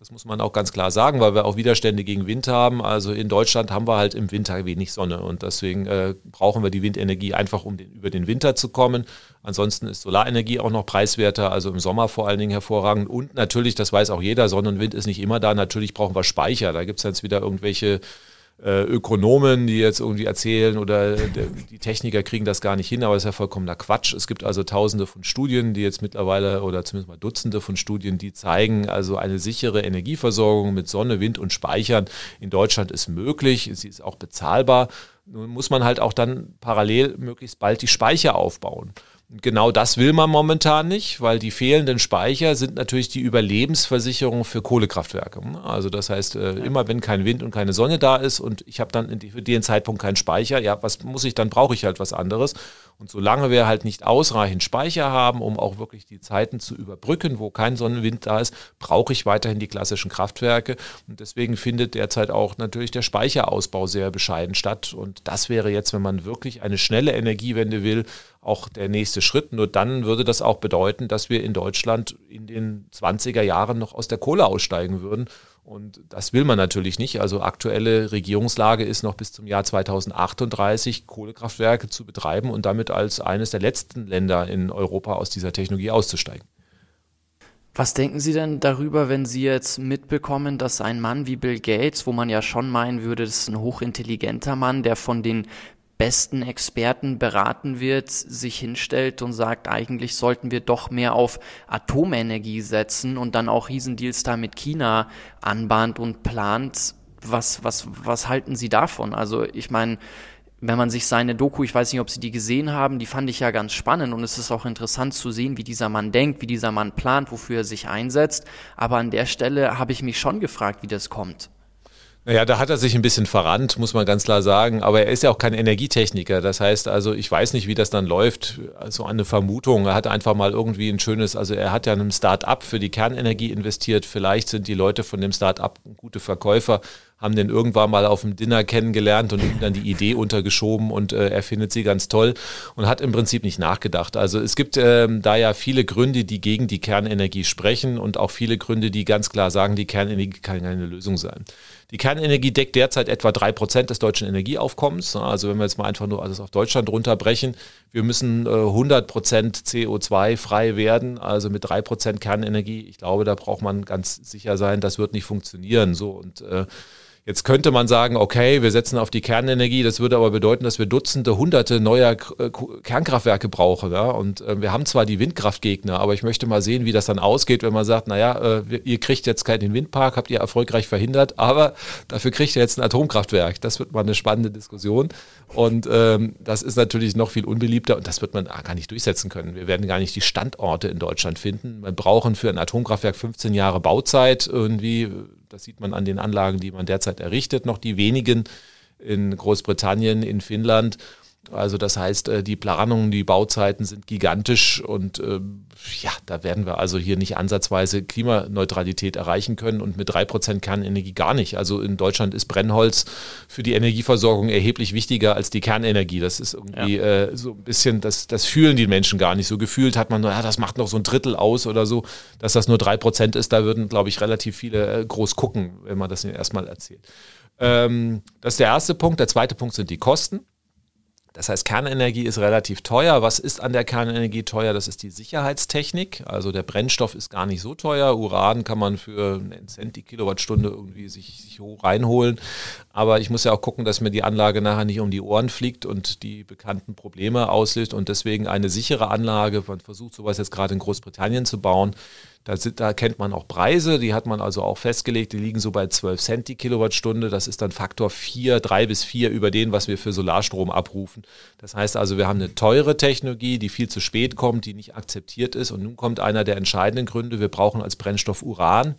Das muss man auch ganz klar sagen, weil wir auch Widerstände gegen Wind haben. Also in Deutschland haben wir halt im Winter wenig Sonne und deswegen äh, brauchen wir die Windenergie einfach, um den, über den Winter zu kommen. Ansonsten ist Solarenergie auch noch preiswerter, also im Sommer vor allen Dingen hervorragend. Und natürlich, das weiß auch jeder, Sonne und Wind ist nicht immer da. Natürlich brauchen wir Speicher. Da gibt es jetzt wieder irgendwelche Ökonomen, die jetzt irgendwie erzählen oder die Techniker kriegen das gar nicht hin, aber das ist ja vollkommener Quatsch. Es gibt also tausende von Studien, die jetzt mittlerweile oder zumindest mal Dutzende von Studien, die zeigen, also eine sichere Energieversorgung mit Sonne, Wind und Speichern in Deutschland ist möglich. Sie ist auch bezahlbar. Nun muss man halt auch dann parallel möglichst bald die Speicher aufbauen. Genau das will man momentan nicht, weil die fehlenden Speicher sind natürlich die Überlebensversicherung für Kohlekraftwerke. Also das heißt, äh, immer wenn kein Wind und keine Sonne da ist und ich habe dann für den Zeitpunkt keinen Speicher, ja, was muss ich dann? Brauche ich halt was anderes. Und solange wir halt nicht ausreichend Speicher haben, um auch wirklich die Zeiten zu überbrücken, wo kein Sonnenwind da ist, brauche ich weiterhin die klassischen Kraftwerke. Und deswegen findet derzeit auch natürlich der Speicherausbau sehr bescheiden statt. Und das wäre jetzt, wenn man wirklich eine schnelle Energiewende will, auch der nächste Schritt. Nur dann würde das auch bedeuten, dass wir in Deutschland in den 20er Jahren noch aus der Kohle aussteigen würden. Und das will man natürlich nicht. Also aktuelle Regierungslage ist noch bis zum Jahr 2038 Kohlekraftwerke zu betreiben und damit als eines der letzten Länder in Europa aus dieser Technologie auszusteigen. Was denken Sie denn darüber, wenn Sie jetzt mitbekommen, dass ein Mann wie Bill Gates, wo man ja schon meinen würde, das ist ein hochintelligenter Mann, der von den besten Experten beraten wird, sich hinstellt und sagt, eigentlich sollten wir doch mehr auf Atomenergie setzen und dann auch Riesendeals da mit China anbahnt und plant. Was, was, was halten Sie davon? Also ich meine, wenn man sich seine Doku, ich weiß nicht, ob Sie die gesehen haben, die fand ich ja ganz spannend und es ist auch interessant zu sehen, wie dieser Mann denkt, wie dieser Mann plant, wofür er sich einsetzt. Aber an der Stelle habe ich mich schon gefragt, wie das kommt. Naja, da hat er sich ein bisschen verrannt, muss man ganz klar sagen. Aber er ist ja auch kein Energietechniker. Das heißt also, ich weiß nicht, wie das dann läuft. Also eine Vermutung. Er hat einfach mal irgendwie ein schönes, also er hat ja einem Start-up für die Kernenergie investiert. Vielleicht sind die Leute von dem Start-up gute Verkäufer haben den irgendwann mal auf dem Dinner kennengelernt und ihm dann die Idee untergeschoben und äh, er findet sie ganz toll und hat im Prinzip nicht nachgedacht. Also es gibt ähm, da ja viele Gründe, die gegen die Kernenergie sprechen und auch viele Gründe, die ganz klar sagen, die Kernenergie kann keine Lösung sein. Die Kernenergie deckt derzeit etwa drei Prozent des deutschen Energieaufkommens. Also wenn wir jetzt mal einfach nur alles auf Deutschland runterbrechen, wir müssen äh, 100 Prozent CO2 frei werden, also mit drei Prozent Kernenergie. Ich glaube, da braucht man ganz sicher sein, das wird nicht funktionieren. So und äh, Jetzt könnte man sagen, okay, wir setzen auf die Kernenergie, das würde aber bedeuten, dass wir Dutzende, Hunderte neuer äh, Kernkraftwerke brauchen. Ja? Und äh, wir haben zwar die Windkraftgegner, aber ich möchte mal sehen, wie das dann ausgeht, wenn man sagt, naja, äh, ihr kriegt jetzt keinen Windpark, habt ihr erfolgreich verhindert, aber dafür kriegt ihr jetzt ein Atomkraftwerk. Das wird mal eine spannende Diskussion. Und ähm, das ist natürlich noch viel unbeliebter und das wird man gar nicht durchsetzen können. Wir werden gar nicht die Standorte in Deutschland finden. Wir brauchen für ein Atomkraftwerk 15 Jahre Bauzeit irgendwie das sieht man an den Anlagen, die man derzeit errichtet, noch die wenigen in Großbritannien, in Finnland. Also das heißt, äh, die Planungen, die Bauzeiten sind gigantisch und äh, ja, da werden wir also hier nicht ansatzweise Klimaneutralität erreichen können und mit drei Prozent Kernenergie gar nicht. Also in Deutschland ist Brennholz für die Energieversorgung erheblich wichtiger als die Kernenergie. Das ist irgendwie ja. äh, so ein bisschen, das, das fühlen die Menschen gar nicht. So gefühlt hat man nur, ja, das macht noch so ein Drittel aus oder so, dass das nur drei Prozent ist. Da würden, glaube ich, relativ viele groß gucken, wenn man das ihnen erstmal erzählt. Ähm, das ist der erste Punkt. Der zweite Punkt sind die Kosten. Das heißt, Kernenergie ist relativ teuer. Was ist an der Kernenergie teuer? Das ist die Sicherheitstechnik. Also der Brennstoff ist gar nicht so teuer. Uran kann man für einen Cent die Kilowattstunde irgendwie sich, sich hoch reinholen. Aber ich muss ja auch gucken, dass mir die Anlage nachher nicht um die Ohren fliegt und die bekannten Probleme auslöst. Und deswegen eine sichere Anlage, man versucht sowas jetzt gerade in Großbritannien zu bauen, da, sind, da, kennt man auch Preise, die hat man also auch festgelegt, die liegen so bei 12 Cent die Kilowattstunde. Das ist dann Faktor 4, 3 bis 4 über den, was wir für Solarstrom abrufen. Das heißt also, wir haben eine teure Technologie, die viel zu spät kommt, die nicht akzeptiert ist. Und nun kommt einer der entscheidenden Gründe, wir brauchen als Brennstoff Uran.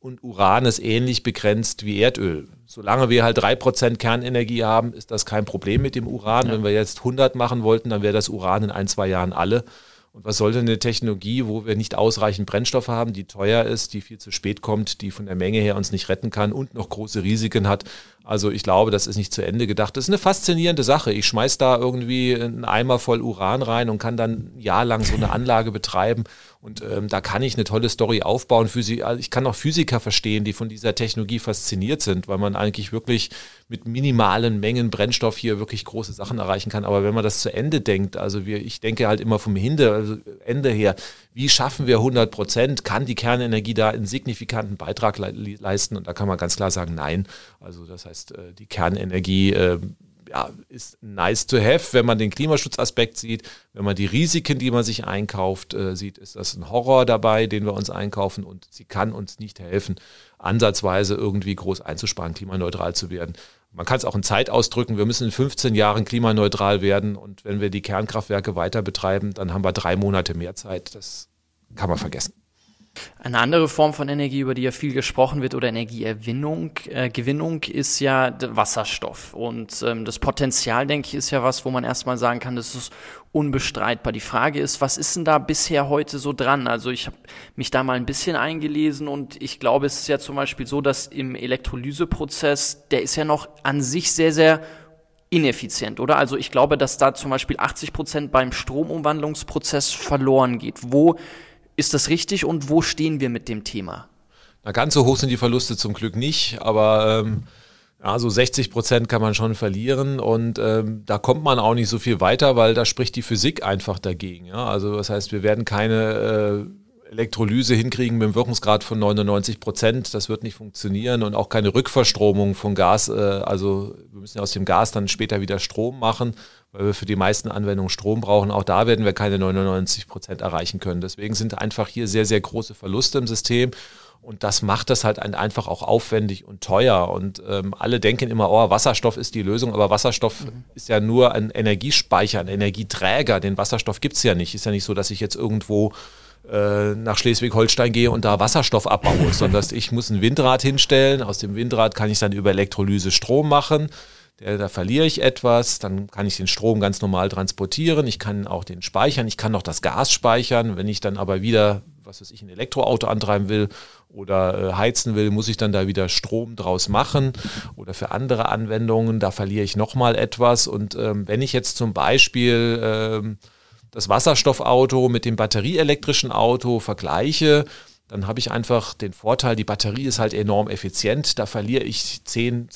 Und Uran ist ähnlich begrenzt wie Erdöl. Solange wir halt 3% Kernenergie haben, ist das kein Problem mit dem Uran. Ja. Wenn wir jetzt 100 machen wollten, dann wäre das Uran in ein, zwei Jahren alle. Und was soll denn eine Technologie, wo wir nicht ausreichend Brennstoff haben, die teuer ist, die viel zu spät kommt, die von der Menge her uns nicht retten kann und noch große Risiken hat? Also ich glaube, das ist nicht zu Ende gedacht. Das ist eine faszinierende Sache. Ich schmeiß da irgendwie einen Eimer voll Uran rein und kann dann ein Jahr lang so eine Anlage betreiben und ähm, da kann ich eine tolle Story aufbauen. Also ich kann auch Physiker verstehen, die von dieser Technologie fasziniert sind, weil man eigentlich wirklich mit minimalen Mengen Brennstoff hier wirklich große Sachen erreichen kann. Aber wenn man das zu Ende denkt, also wir, ich denke halt immer vom Hinde, also Ende her, wie schaffen wir 100 Prozent? Kann die Kernenergie da einen signifikanten Beitrag le leisten? Und da kann man ganz klar sagen, nein. Also das heißt, äh, die Kernenergie äh, ja, ist nice to have, wenn man den Klimaschutzaspekt sieht. Wenn man die Risiken, die man sich einkauft, äh, sieht, ist das ein Horror dabei, den wir uns einkaufen und sie kann uns nicht helfen, ansatzweise irgendwie groß einzusparen, klimaneutral zu werden. Man kann es auch in Zeit ausdrücken. Wir müssen in 15 Jahren klimaneutral werden und wenn wir die Kernkraftwerke weiter betreiben, dann haben wir drei Monate mehr Zeit. Das kann man vergessen. Eine andere Form von Energie, über die ja viel gesprochen wird, oder Energieerwinnung, äh, Gewinnung, ist ja Wasserstoff. Und ähm, das Potenzial, denke ich, ist ja was, wo man erstmal sagen kann, das ist unbestreitbar. Die Frage ist, was ist denn da bisher heute so dran? Also ich habe mich da mal ein bisschen eingelesen und ich glaube, es ist ja zum Beispiel so, dass im Elektrolyseprozess, der ist ja noch an sich sehr, sehr ineffizient, oder? Also ich glaube, dass da zum Beispiel 80 Prozent beim Stromumwandlungsprozess verloren geht. Wo ist das richtig und wo stehen wir mit dem Thema? Na, ganz so hoch sind die Verluste zum Glück nicht, aber ähm, ja, so 60 Prozent kann man schon verlieren und ähm, da kommt man auch nicht so viel weiter, weil da spricht die Physik einfach dagegen. Ja? Also das heißt, wir werden keine äh, Elektrolyse hinkriegen mit einem Wirkungsgrad von 99 Prozent. Das wird nicht funktionieren und auch keine Rückverstromung von Gas. Äh, also wir müssen aus dem Gas dann später wieder Strom machen weil wir für die meisten Anwendungen Strom brauchen. Auch da werden wir keine 99 Prozent erreichen können. Deswegen sind einfach hier sehr, sehr große Verluste im System. Und das macht das halt einfach auch aufwendig und teuer. Und ähm, alle denken immer, oh, Wasserstoff ist die Lösung, aber Wasserstoff mhm. ist ja nur ein Energiespeicher, ein Energieträger. Den Wasserstoff gibt es ja nicht. Ist ja nicht so, dass ich jetzt irgendwo äh, nach Schleswig-Holstein gehe und da Wasserstoff abbaue, sondern ich muss ein Windrad hinstellen. Aus dem Windrad kann ich dann über Elektrolyse Strom machen der, da verliere ich etwas, dann kann ich den Strom ganz normal transportieren, ich kann auch den speichern, ich kann noch das Gas speichern, wenn ich dann aber wieder, was weiß ich, ein Elektroauto antreiben will oder äh, heizen will, muss ich dann da wieder Strom draus machen oder für andere Anwendungen, da verliere ich nochmal etwas. Und ähm, wenn ich jetzt zum Beispiel ähm, das Wasserstoffauto mit dem batterieelektrischen Auto vergleiche, dann habe ich einfach den Vorteil, die Batterie ist halt enorm effizient. Da verliere ich 10,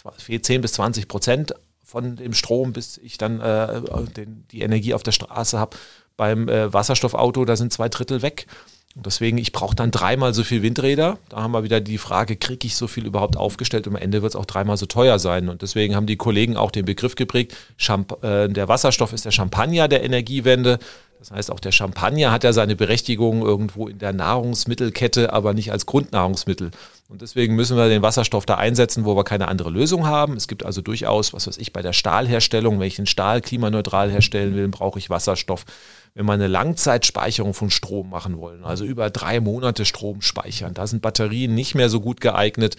10 bis 20 Prozent von dem Strom, bis ich dann äh, den, die Energie auf der Straße habe. Beim äh, Wasserstoffauto, da sind zwei Drittel weg. Deswegen, ich brauche dann dreimal so viel Windräder. Da haben wir wieder die Frage, kriege ich so viel überhaupt aufgestellt? Und am Ende wird es auch dreimal so teuer sein. Und deswegen haben die Kollegen auch den Begriff geprägt, Champ äh, der Wasserstoff ist der Champagner der Energiewende. Das heißt, auch der Champagner hat ja seine Berechtigung irgendwo in der Nahrungsmittelkette, aber nicht als Grundnahrungsmittel. Und deswegen müssen wir den Wasserstoff da einsetzen, wo wir keine andere Lösung haben. Es gibt also durchaus, was weiß ich, bei der Stahlherstellung, wenn ich den Stahl klimaneutral herstellen will, brauche ich Wasserstoff. Wenn wir eine Langzeitspeicherung von Strom machen wollen, also über drei Monate Strom speichern, da sind Batterien nicht mehr so gut geeignet.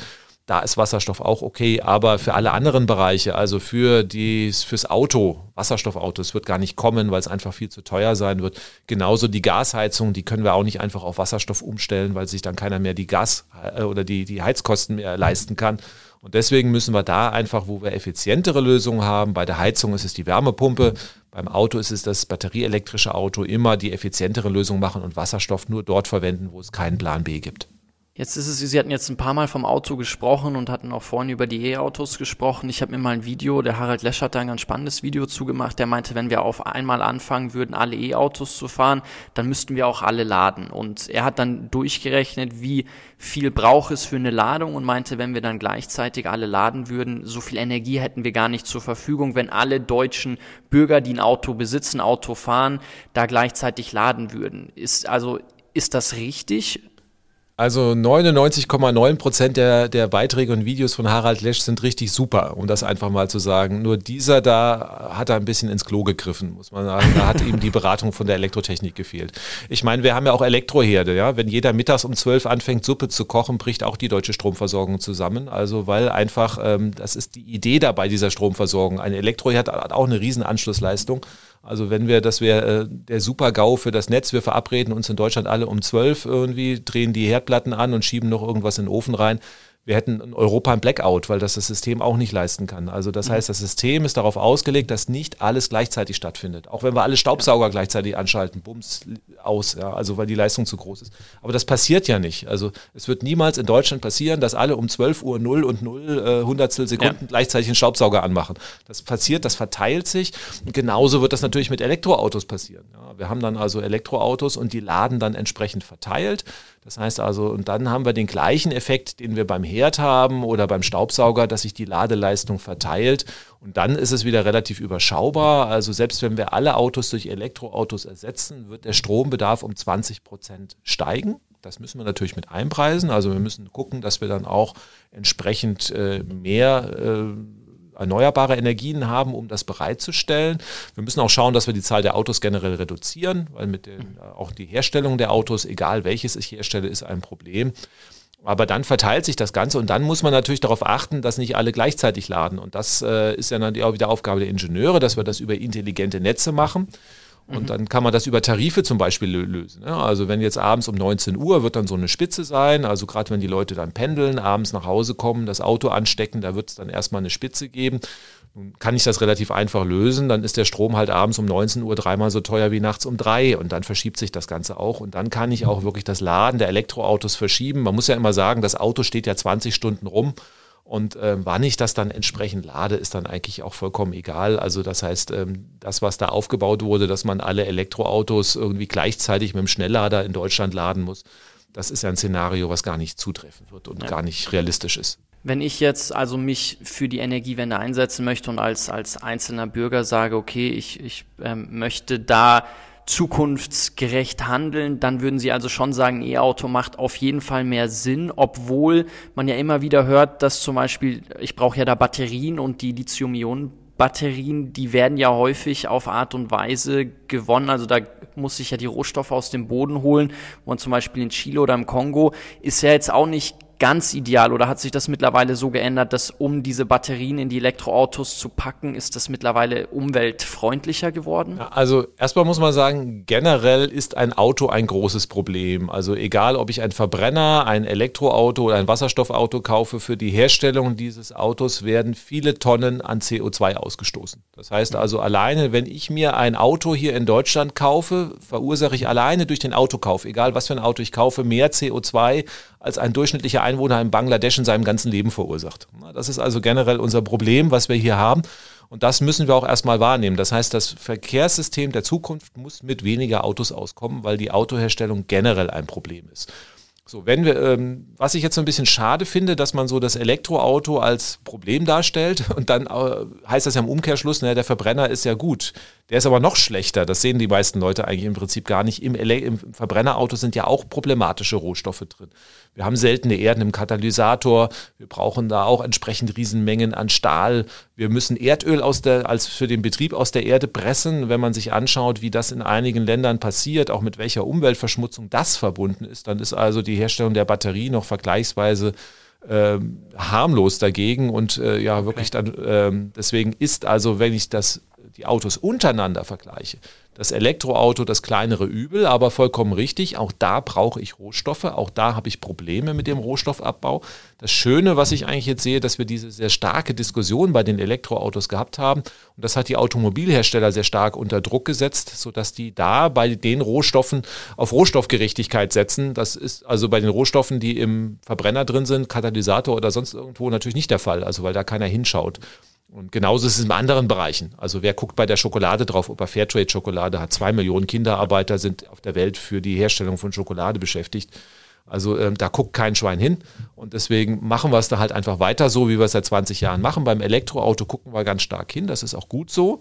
Da ist Wasserstoff auch okay, aber für alle anderen Bereiche, also für die, fürs Auto, Wasserstoffauto, es wird gar nicht kommen, weil es einfach viel zu teuer sein wird. Genauso die Gasheizung, die können wir auch nicht einfach auf Wasserstoff umstellen, weil sich dann keiner mehr die Gas- äh, oder die, die Heizkosten mehr leisten kann. Und deswegen müssen wir da einfach, wo wir effizientere Lösungen haben, bei der Heizung ist es die Wärmepumpe, beim Auto ist es das batterieelektrische Auto, immer die effizientere Lösung machen und Wasserstoff nur dort verwenden, wo es keinen Plan B gibt. Jetzt ist es, Sie hatten jetzt ein paar Mal vom Auto gesprochen und hatten auch vorhin über die E-Autos gesprochen. Ich habe mir mal ein Video, der Harald Lesch hat da ein ganz spannendes Video zugemacht, der meinte, wenn wir auf einmal anfangen würden, alle E-Autos zu fahren, dann müssten wir auch alle laden. Und er hat dann durchgerechnet, wie viel braucht es für eine Ladung und meinte, wenn wir dann gleichzeitig alle laden würden, so viel Energie hätten wir gar nicht zur Verfügung, wenn alle deutschen Bürger, die ein Auto besitzen, Auto fahren, da gleichzeitig laden würden. Ist also ist das richtig? Also 99,9 Prozent der, der Beiträge und Videos von Harald Lesch sind richtig super, um das einfach mal zu sagen. Nur dieser da hat er ein bisschen ins Klo gegriffen, muss man sagen. Da hat ihm die Beratung von der Elektrotechnik gefehlt. Ich meine, wir haben ja auch Elektroherde, ja. Wenn jeder mittags um 12 anfängt, Suppe zu kochen, bricht auch die deutsche Stromversorgung zusammen. Also weil einfach, ähm, das ist die Idee dabei dieser Stromversorgung. Ein Elektroherd hat auch eine riesen Anschlussleistung. Also wenn wir, das wäre äh, der Super-GAU für das Netz, wir verabreden uns in Deutschland alle um zwölf irgendwie, drehen die Herdplatten an und schieben noch irgendwas in den Ofen rein wir hätten in Europa ein Blackout, weil das das System auch nicht leisten kann. Also das mhm. heißt, das System ist darauf ausgelegt, dass nicht alles gleichzeitig stattfindet. Auch wenn wir alle Staubsauger gleichzeitig anschalten, bums, aus, ja, also weil die Leistung zu groß ist. Aber das passiert ja nicht. Also es wird niemals in Deutschland passieren, dass alle um 12 Uhr 0 und 0 äh, Hundertstel Sekunden ja. gleichzeitig einen Staubsauger anmachen. Das passiert, das verteilt sich. Und genauso wird das natürlich mit Elektroautos passieren. Ja, wir haben dann also Elektroautos und die laden dann entsprechend verteilt. Das heißt also, und dann haben wir den gleichen Effekt, den wir beim Herd haben oder beim Staubsauger, dass sich die Ladeleistung verteilt. Und dann ist es wieder relativ überschaubar. Also selbst wenn wir alle Autos durch Elektroautos ersetzen, wird der Strombedarf um 20 Prozent steigen. Das müssen wir natürlich mit einpreisen. Also wir müssen gucken, dass wir dann auch entsprechend äh, mehr äh, erneuerbare Energien haben, um das bereitzustellen. Wir müssen auch schauen, dass wir die Zahl der Autos generell reduzieren, weil mit den, äh, auch die Herstellung der Autos, egal welches ich herstelle, ist ein Problem. Aber dann verteilt sich das Ganze und dann muss man natürlich darauf achten, dass nicht alle gleichzeitig laden. Und das äh, ist ja dann auch wieder Aufgabe der Ingenieure, dass wir das über intelligente Netze machen. Und dann kann man das über Tarife zum Beispiel lösen. Ne? Also wenn jetzt abends um 19 Uhr wird dann so eine Spitze sein, also gerade wenn die Leute dann pendeln, abends nach Hause kommen, das Auto anstecken, da wird es dann erstmal eine Spitze geben. Nun kann ich das relativ einfach lösen, dann ist der Strom halt abends um 19 Uhr dreimal so teuer wie nachts um drei und dann verschiebt sich das Ganze auch und dann kann ich auch wirklich das Laden der Elektroautos verschieben. Man muss ja immer sagen, das Auto steht ja 20 Stunden rum und äh, wann ich das dann entsprechend lade, ist dann eigentlich auch vollkommen egal. Also das heißt, ähm, das, was da aufgebaut wurde, dass man alle Elektroautos irgendwie gleichzeitig mit dem Schnelllader in Deutschland laden muss, das ist ja ein Szenario, was gar nicht zutreffen wird und ja. gar nicht realistisch ist. Wenn ich jetzt also mich für die Energiewende einsetzen möchte und als, als einzelner Bürger sage, okay, ich, ich ähm, möchte da zukunftsgerecht handeln, dann würden Sie also schon sagen, E-Auto macht auf jeden Fall mehr Sinn, obwohl man ja immer wieder hört, dass zum Beispiel, ich brauche ja da Batterien und die Lithium-Ionen Batterien, die werden ja häufig auf Art und Weise gewonnen. Also da muss sich ja die Rohstoffe aus dem Boden holen. Und zum Beispiel in Chile oder im Kongo ist ja jetzt auch nicht ganz ideal oder hat sich das mittlerweile so geändert, dass um diese Batterien in die Elektroautos zu packen, ist das mittlerweile umweltfreundlicher geworden? Ja, also erstmal muss man sagen, generell ist ein Auto ein großes Problem. Also egal, ob ich ein Verbrenner, ein Elektroauto oder ein Wasserstoffauto kaufe, für die Herstellung dieses Autos werden viele Tonnen an CO2 ausgestoßen. Das heißt also alleine, wenn ich mir ein Auto hier in Deutschland kaufe, verursache ich alleine durch den Autokauf, egal was für ein Auto ich kaufe, mehr CO2 als ein durchschnittlicher Einwohner in Bangladesch in seinem ganzen Leben verursacht. Das ist also generell unser Problem, was wir hier haben. Und das müssen wir auch erstmal wahrnehmen. Das heißt, das Verkehrssystem der Zukunft muss mit weniger Autos auskommen, weil die Autoherstellung generell ein Problem ist. So, wenn wir, ähm, was ich jetzt so ein bisschen schade finde, dass man so das Elektroauto als Problem darstellt und dann äh, heißt das ja im Umkehrschluss, naja, der Verbrenner ist ja gut. Der ist aber noch schlechter. Das sehen die meisten Leute eigentlich im Prinzip gar nicht. Im, Ele im Verbrennerauto sind ja auch problematische Rohstoffe drin. Wir haben seltene Erden im Katalysator. Wir brauchen da auch entsprechend Riesenmengen an Stahl. Wir müssen Erdöl aus der, als für den Betrieb aus der Erde pressen. Wenn man sich anschaut, wie das in einigen Ländern passiert, auch mit welcher Umweltverschmutzung das verbunden ist, dann ist also die Herstellung der Batterie noch vergleichsweise äh, harmlos dagegen und äh, ja wirklich okay. dann äh, deswegen ist also, wenn ich das die Autos untereinander vergleiche, das Elektroauto das kleinere Übel, aber vollkommen richtig, auch da brauche ich Rohstoffe, auch da habe ich Probleme mit dem Rohstoffabbau. Das Schöne, was ich eigentlich jetzt sehe, dass wir diese sehr starke Diskussion bei den Elektroautos gehabt haben und das hat die Automobilhersteller sehr stark unter Druck gesetzt, sodass die da bei den Rohstoffen auf Rohstoffgerechtigkeit setzen. Das ist also bei den Rohstoffen, die im Verbrenner drin sind, Katalysator oder sonst irgendwo natürlich nicht der Fall, also weil da keiner hinschaut. Und genauso ist es in anderen Bereichen. Also wer guckt bei der Schokolade drauf, ob er Fairtrade-Schokolade hat. Zwei Millionen Kinderarbeiter sind auf der Welt für die Herstellung von Schokolade beschäftigt. Also ähm, da guckt kein Schwein hin. Und deswegen machen wir es da halt einfach weiter so, wie wir es seit 20 Jahren machen. Beim Elektroauto gucken wir ganz stark hin. Das ist auch gut so.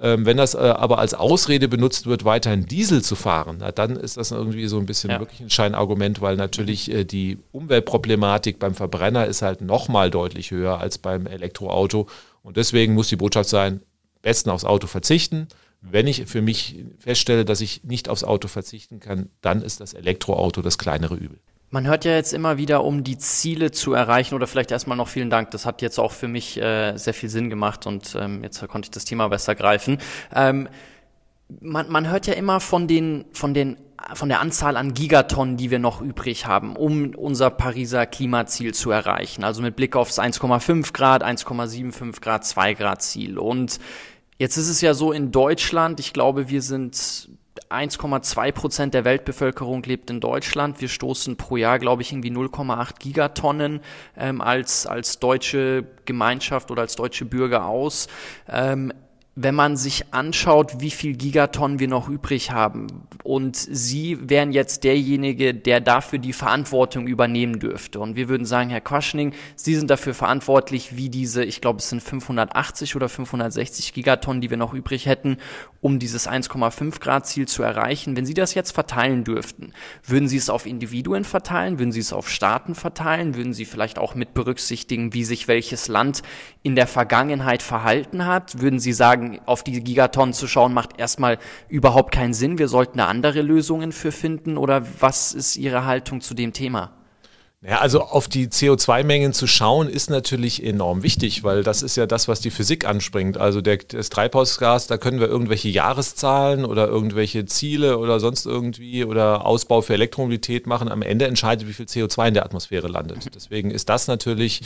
Ähm, wenn das äh, aber als Ausrede benutzt wird, weiterhin Diesel zu fahren, na, dann ist das irgendwie so ein bisschen ja. wirklich ein Scheinargument, weil natürlich äh, die Umweltproblematik beim Verbrenner ist halt nochmal deutlich höher als beim Elektroauto. Und deswegen muss die Botschaft sein, besten aufs Auto verzichten. Wenn ich für mich feststelle, dass ich nicht aufs Auto verzichten kann, dann ist das Elektroauto das kleinere Übel. Man hört ja jetzt immer wieder, um die Ziele zu erreichen, oder vielleicht erstmal noch vielen Dank. Das hat jetzt auch für mich äh, sehr viel Sinn gemacht und ähm, jetzt konnte ich das Thema besser greifen. Ähm, man, man hört ja immer von den, von den von der Anzahl an Gigatonnen, die wir noch übrig haben, um unser Pariser Klimaziel zu erreichen. Also mit Blick aufs 1,5 Grad, 1,75 Grad, 2 Grad Ziel. Und jetzt ist es ja so in Deutschland, ich glaube, wir sind 1,2 Prozent der Weltbevölkerung lebt in Deutschland. Wir stoßen pro Jahr, glaube ich, irgendwie 0,8 Gigatonnen ähm, als, als deutsche Gemeinschaft oder als deutsche Bürger aus. Ähm, wenn man sich anschaut, wie viel Gigatonnen wir noch übrig haben und Sie wären jetzt derjenige, der dafür die Verantwortung übernehmen dürfte. Und wir würden sagen, Herr Quaschning, Sie sind dafür verantwortlich, wie diese, ich glaube, es sind 580 oder 560 Gigatonnen, die wir noch übrig hätten, um dieses 1,5 Grad Ziel zu erreichen. Wenn Sie das jetzt verteilen dürften, würden Sie es auf Individuen verteilen? Würden Sie es auf Staaten verteilen? Würden Sie vielleicht auch mit berücksichtigen, wie sich welches Land in der Vergangenheit verhalten hat? Würden Sie sagen, sagen, auf die Gigatonnen zu schauen, macht erstmal überhaupt keinen Sinn. Wir sollten da andere Lösungen für finden oder was ist Ihre Haltung zu dem Thema? Ja, also auf die CO2-Mengen zu schauen, ist natürlich enorm wichtig, weil das ist ja das, was die Physik anspringt. Also der, das Treibhausgas, da können wir irgendwelche Jahreszahlen oder irgendwelche Ziele oder sonst irgendwie oder Ausbau für Elektromobilität machen. Am Ende entscheidet, wie viel CO2 in der Atmosphäre landet. Deswegen ist das natürlich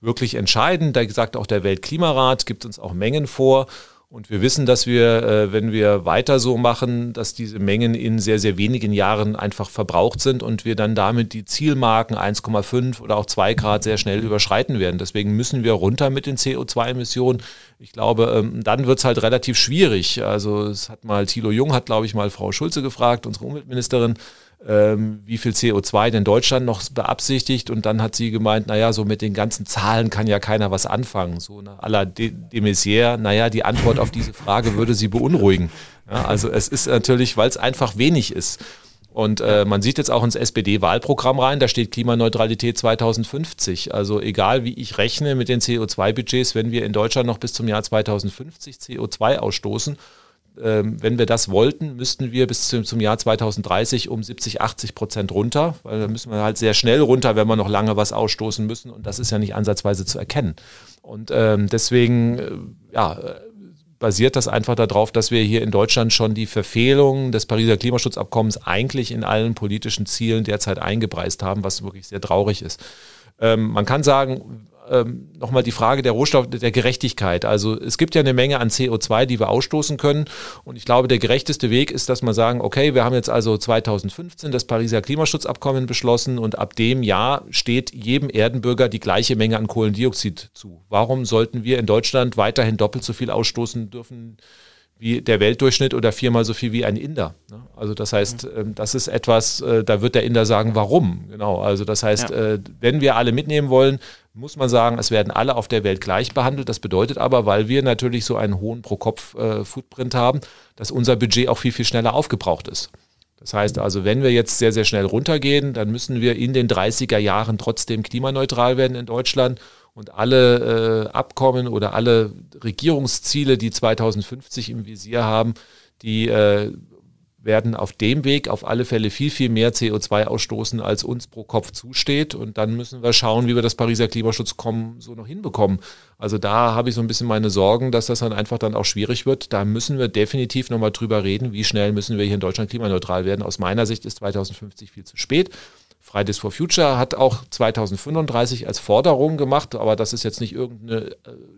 wirklich entscheidend. Da gesagt, auch der Weltklimarat gibt uns auch Mengen vor. Und wir wissen, dass wir, äh, wenn wir weiter so machen, dass diese Mengen in sehr, sehr wenigen Jahren einfach verbraucht sind und wir dann damit die Zielmarken 1,5 oder auch 2 Grad sehr schnell überschreiten werden. Deswegen müssen wir runter mit den CO2-Emissionen. Ich glaube, ähm, dann wird es halt relativ schwierig. Also es hat mal Thilo Jung, hat glaube ich mal Frau Schulze gefragt, unsere Umweltministerin, ähm, wie viel CO2 denn Deutschland noch beabsichtigt. Und dann hat sie gemeint, naja, so mit den ganzen Zahlen kann ja keiner was anfangen. So ne, à la de, Maizière, naja, die Antwort auf diese Frage würde sie beunruhigen. Ja, also es ist natürlich, weil es einfach wenig ist. Und äh, man sieht jetzt auch ins SPD-Wahlprogramm rein, da steht Klimaneutralität 2050. Also egal wie ich rechne mit den CO2-Budgets, wenn wir in Deutschland noch bis zum Jahr 2050 CO2 ausstoßen wenn wir das wollten, müssten wir bis zum, zum Jahr 2030 um 70, 80 Prozent runter, weil da müssen wir halt sehr schnell runter, wenn wir noch lange was ausstoßen müssen und das ist ja nicht ansatzweise zu erkennen. Und ähm, deswegen, äh, ja, basiert das einfach darauf, dass wir hier in Deutschland schon die Verfehlung des Pariser Klimaschutzabkommens eigentlich in allen politischen Zielen derzeit eingepreist haben, was wirklich sehr traurig ist. Ähm, man kann sagen, ähm, nochmal die Frage der Rohstoff, der Gerechtigkeit. Also es gibt ja eine Menge an CO2, die wir ausstoßen können. Und ich glaube, der gerechteste Weg ist, dass man sagen, okay, wir haben jetzt also 2015 das Pariser Klimaschutzabkommen beschlossen und ab dem Jahr steht jedem Erdenbürger die gleiche Menge an Kohlendioxid zu. Warum sollten wir in Deutschland weiterhin doppelt so viel ausstoßen dürfen wie der Weltdurchschnitt oder viermal so viel wie ein Inder. Ne? Also das heißt, mhm. Ähm, das ist etwas, äh, da wird der Inder sagen, warum. Genau. Also das heißt, ja. Äh, wenn wir alle mitnehmen wollen, muss man sagen, es werden alle auf der Welt gleich behandelt. Das bedeutet aber, weil wir natürlich so einen hohen Pro-Kopf-Footprint haben, dass unser Budget auch viel, viel schneller aufgebraucht ist. Das heißt also, wenn wir jetzt sehr, sehr schnell runtergehen, dann müssen wir in den 30er Jahren trotzdem klimaneutral werden in Deutschland und alle äh, Abkommen oder alle Regierungsziele, die 2050 im Visier haben, die äh, werden auf dem Weg auf alle Fälle viel, viel mehr CO2 ausstoßen, als uns pro Kopf zusteht. Und dann müssen wir schauen, wie wir das Pariser Klimaschutzkommen so noch hinbekommen. Also da habe ich so ein bisschen meine Sorgen, dass das dann einfach dann auch schwierig wird. Da müssen wir definitiv nochmal drüber reden, wie schnell müssen wir hier in Deutschland klimaneutral werden. Aus meiner Sicht ist 2050 viel zu spät. Fridays for Future hat auch 2035 als Forderung gemacht, aber das ist jetzt nicht irgendeine äh,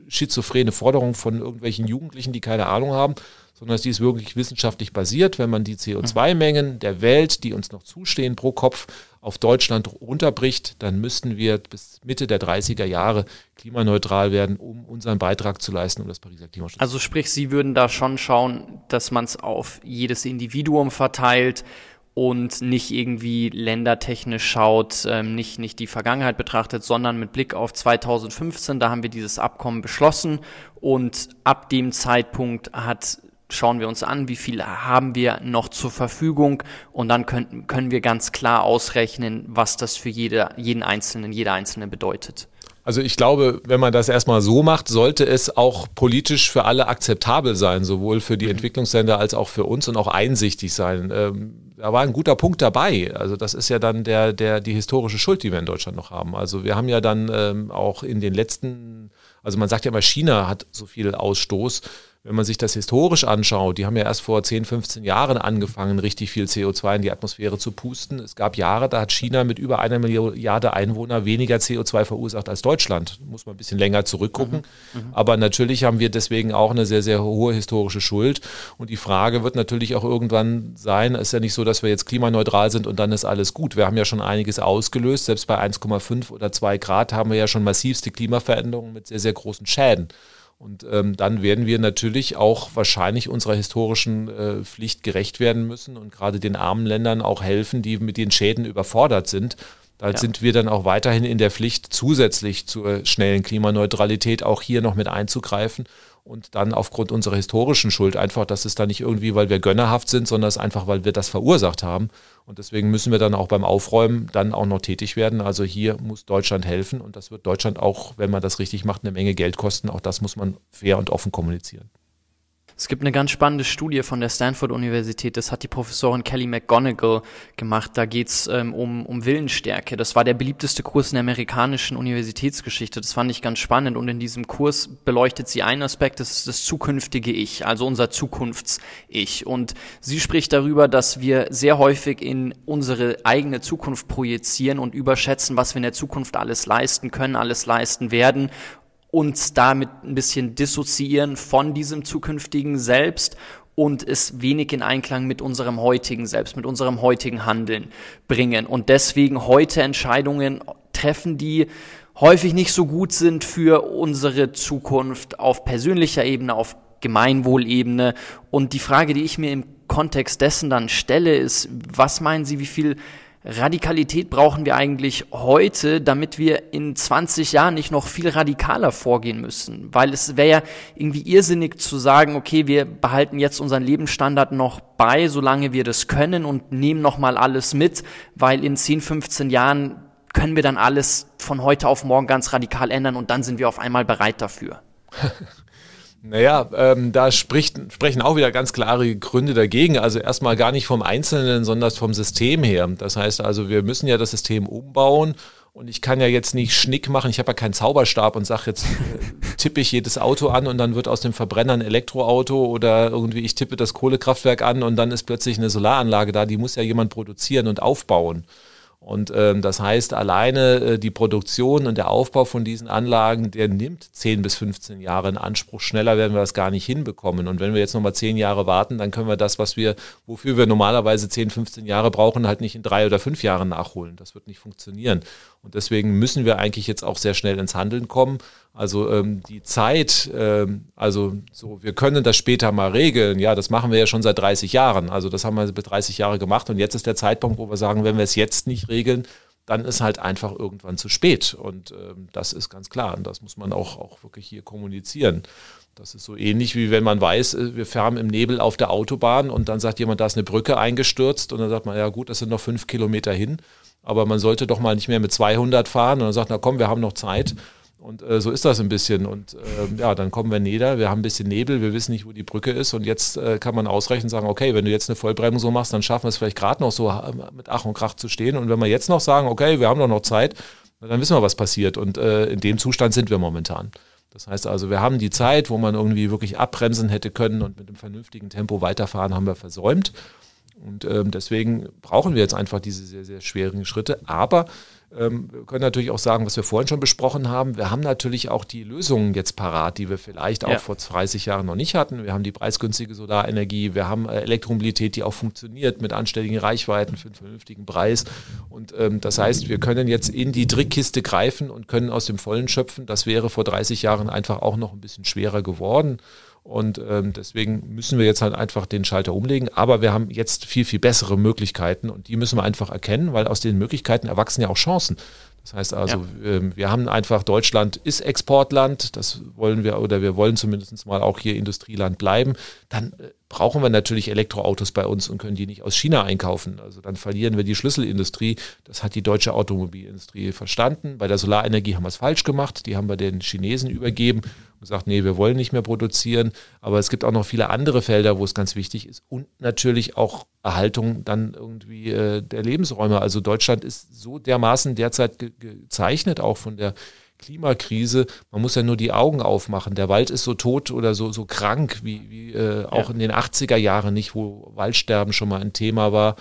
schizophrene Forderung von irgendwelchen Jugendlichen, die keine Ahnung haben, sondern die ist wirklich wissenschaftlich basiert. Wenn man die CO2-Mengen der Welt, die uns noch zustehen pro Kopf, auf Deutschland runterbricht, dann müssten wir bis Mitte der 30er Jahre klimaneutral werden, um unseren Beitrag zu leisten, um das Pariser Klimaschutz. Also sprich, Sie würden da schon schauen, dass man es auf jedes Individuum verteilt, und nicht irgendwie ländertechnisch schaut, ähm, nicht, nicht die Vergangenheit betrachtet, sondern mit Blick auf 2015, da haben wir dieses Abkommen beschlossen und ab dem Zeitpunkt hat schauen wir uns an, wie viel haben wir noch zur Verfügung und dann können, können wir ganz klar ausrechnen, was das für jede, jeden Einzelnen, jede Einzelne bedeutet. Also ich glaube, wenn man das erstmal so macht, sollte es auch politisch für alle akzeptabel sein, sowohl für die mhm. Entwicklungsländer als auch für uns und auch einsichtig sein. Ähm, da war ein guter Punkt dabei. Also das ist ja dann der, der, die historische Schuld, die wir in Deutschland noch haben. Also wir haben ja dann ähm, auch in den letzten, also man sagt ja immer, China hat so viel Ausstoß wenn man sich das historisch anschaut, die haben ja erst vor 10, 15 Jahren angefangen, richtig viel CO2 in die Atmosphäre zu pusten. Es gab Jahre, da hat China mit über einer Milliarde Einwohner weniger CO2 verursacht als Deutschland. Muss man ein bisschen länger zurückgucken. Mhm. Mhm. Aber natürlich haben wir deswegen auch eine sehr, sehr hohe historische Schuld. Und die Frage wird natürlich auch irgendwann sein, es ist ja nicht so, dass wir jetzt klimaneutral sind und dann ist alles gut. Wir haben ja schon einiges ausgelöst. Selbst bei 1,5 oder 2 Grad haben wir ja schon massivste Klimaveränderungen mit sehr, sehr großen Schäden. Und ähm, dann werden wir natürlich auch wahrscheinlich unserer historischen äh, Pflicht gerecht werden müssen und gerade den armen Ländern auch helfen, die mit den Schäden überfordert sind. Da ja. sind wir dann auch weiterhin in der Pflicht, zusätzlich zur schnellen Klimaneutralität auch hier noch mit einzugreifen und dann aufgrund unserer historischen Schuld einfach, dass es da nicht irgendwie, weil wir gönnerhaft sind, sondern es einfach, weil wir das verursacht haben. Und deswegen müssen wir dann auch beim Aufräumen dann auch noch tätig werden. Also hier muss Deutschland helfen und das wird Deutschland auch, wenn man das richtig macht, eine Menge Geld kosten. Auch das muss man fair und offen kommunizieren. Es gibt eine ganz spannende Studie von der Stanford-Universität, das hat die Professorin Kelly McGonigal gemacht. Da geht's ähm, um, um Willensstärke. Das war der beliebteste Kurs in der amerikanischen Universitätsgeschichte. Das fand ich ganz spannend. Und in diesem Kurs beleuchtet sie einen Aspekt, das ist das zukünftige Ich, also unser Zukunfts-Ich. Und sie spricht darüber, dass wir sehr häufig in unsere eigene Zukunft projizieren und überschätzen, was wir in der Zukunft alles leisten können, alles leisten werden uns damit ein bisschen dissoziieren von diesem zukünftigen Selbst und es wenig in Einklang mit unserem heutigen Selbst, mit unserem heutigen Handeln bringen und deswegen heute Entscheidungen treffen, die häufig nicht so gut sind für unsere Zukunft auf persönlicher Ebene, auf Gemeinwohlebene. Und die Frage, die ich mir im Kontext dessen dann stelle, ist, was meinen Sie, wie viel Radikalität brauchen wir eigentlich heute, damit wir in 20 Jahren nicht noch viel radikaler vorgehen müssen? Weil es wäre ja irgendwie irrsinnig zu sagen, okay, wir behalten jetzt unseren Lebensstandard noch bei, solange wir das können und nehmen noch mal alles mit, weil in 10, 15 Jahren können wir dann alles von heute auf morgen ganz radikal ändern und dann sind wir auf einmal bereit dafür. Naja, ähm, da spricht, sprechen auch wieder ganz klare Gründe dagegen. Also erstmal gar nicht vom Einzelnen, sondern vom System her. Das heißt also, wir müssen ja das System umbauen. Und ich kann ja jetzt nicht Schnick machen, ich habe ja keinen Zauberstab und sage jetzt, äh, tippe ich jedes Auto an und dann wird aus dem Verbrenner ein Elektroauto oder irgendwie ich tippe das Kohlekraftwerk an und dann ist plötzlich eine Solaranlage da, die muss ja jemand produzieren und aufbauen. Und ähm, das heißt, alleine äh, die Produktion und der Aufbau von diesen Anlagen, der nimmt 10 bis 15 Jahre in Anspruch. Schneller werden wir das gar nicht hinbekommen. Und wenn wir jetzt nochmal 10 Jahre warten, dann können wir das, was wir, wofür wir normalerweise 10, 15 Jahre brauchen, halt nicht in drei oder fünf Jahren nachholen. Das wird nicht funktionieren. Und deswegen müssen wir eigentlich jetzt auch sehr schnell ins Handeln kommen. Also ähm, die Zeit, ähm, also so, wir können das später mal regeln. Ja, das machen wir ja schon seit 30 Jahren. Also das haben wir seit 30 Jahre gemacht und jetzt ist der Zeitpunkt, wo wir sagen, wenn wir es jetzt nicht regeln, dann ist halt einfach irgendwann zu spät. Und ähm, das ist ganz klar. Und das muss man auch, auch wirklich hier kommunizieren. Das ist so ähnlich wie wenn man weiß, äh, wir fahren im Nebel auf der Autobahn und dann sagt jemand, da ist eine Brücke eingestürzt und dann sagt man, ja gut, das sind noch fünf Kilometer hin, aber man sollte doch mal nicht mehr mit 200 fahren und dann sagt, na komm, wir haben noch Zeit und äh, so ist das ein bisschen. Und äh, ja, dann kommen wir nieder, wir haben ein bisschen Nebel, wir wissen nicht, wo die Brücke ist. Und jetzt äh, kann man ausrechnen und sagen, okay, wenn du jetzt eine Vollbremsung machst, dann schaffen wir es vielleicht gerade noch so äh, mit Ach und Krach zu stehen. Und wenn wir jetzt noch sagen, okay, wir haben doch noch Zeit, dann wissen wir, was passiert. Und äh, in dem Zustand sind wir momentan. Das heißt also, wir haben die Zeit, wo man irgendwie wirklich abbremsen hätte können und mit einem vernünftigen Tempo weiterfahren, haben wir versäumt. Und ähm, deswegen brauchen wir jetzt einfach diese sehr, sehr schwierigen Schritte. Aber ähm, wir können natürlich auch sagen, was wir vorhin schon besprochen haben. Wir haben natürlich auch die Lösungen jetzt parat, die wir vielleicht auch ja. vor 30 Jahren noch nicht hatten. Wir haben die preisgünstige Solarenergie, wir haben äh, Elektromobilität, die auch funktioniert mit anständigen Reichweiten für einen vernünftigen Preis. Und ähm, das heißt, wir können jetzt in die Trickkiste greifen und können aus dem Vollen schöpfen. Das wäre vor 30 Jahren einfach auch noch ein bisschen schwerer geworden. Und ähm, deswegen müssen wir jetzt halt einfach den Schalter umlegen. Aber wir haben jetzt viel, viel bessere Möglichkeiten und die müssen wir einfach erkennen, weil aus den Möglichkeiten erwachsen ja auch Chancen. Das heißt also, ja. Ähm, wir haben einfach, Deutschland ist Exportland, das wollen wir, oder wir wollen zumindest mal auch hier Industrieland bleiben. Dann äh, brauchen wir natürlich Elektroautos bei uns und können die nicht aus China einkaufen. Also dann verlieren wir die Schlüsselindustrie. Das hat die deutsche Automobilindustrie verstanden. Bei der Solarenergie haben wir es falsch gemacht. Die haben wir den Chinesen übergeben und gesagt, nee, wir wollen nicht mehr produzieren. Aber es gibt auch noch viele andere Felder, wo es ganz wichtig ist. Und natürlich auch Erhaltung dann irgendwie äh, der Lebensräume. Also Deutschland ist so dermaßen derzeit ge gezeichnet, auch von der Klimakrise. Man muss ja nur die Augen aufmachen. Der Wald ist so tot oder so, so krank wie, wie äh, auch ja. in den 80er Jahren nicht, wo Waldsterben schon mal ein Thema war.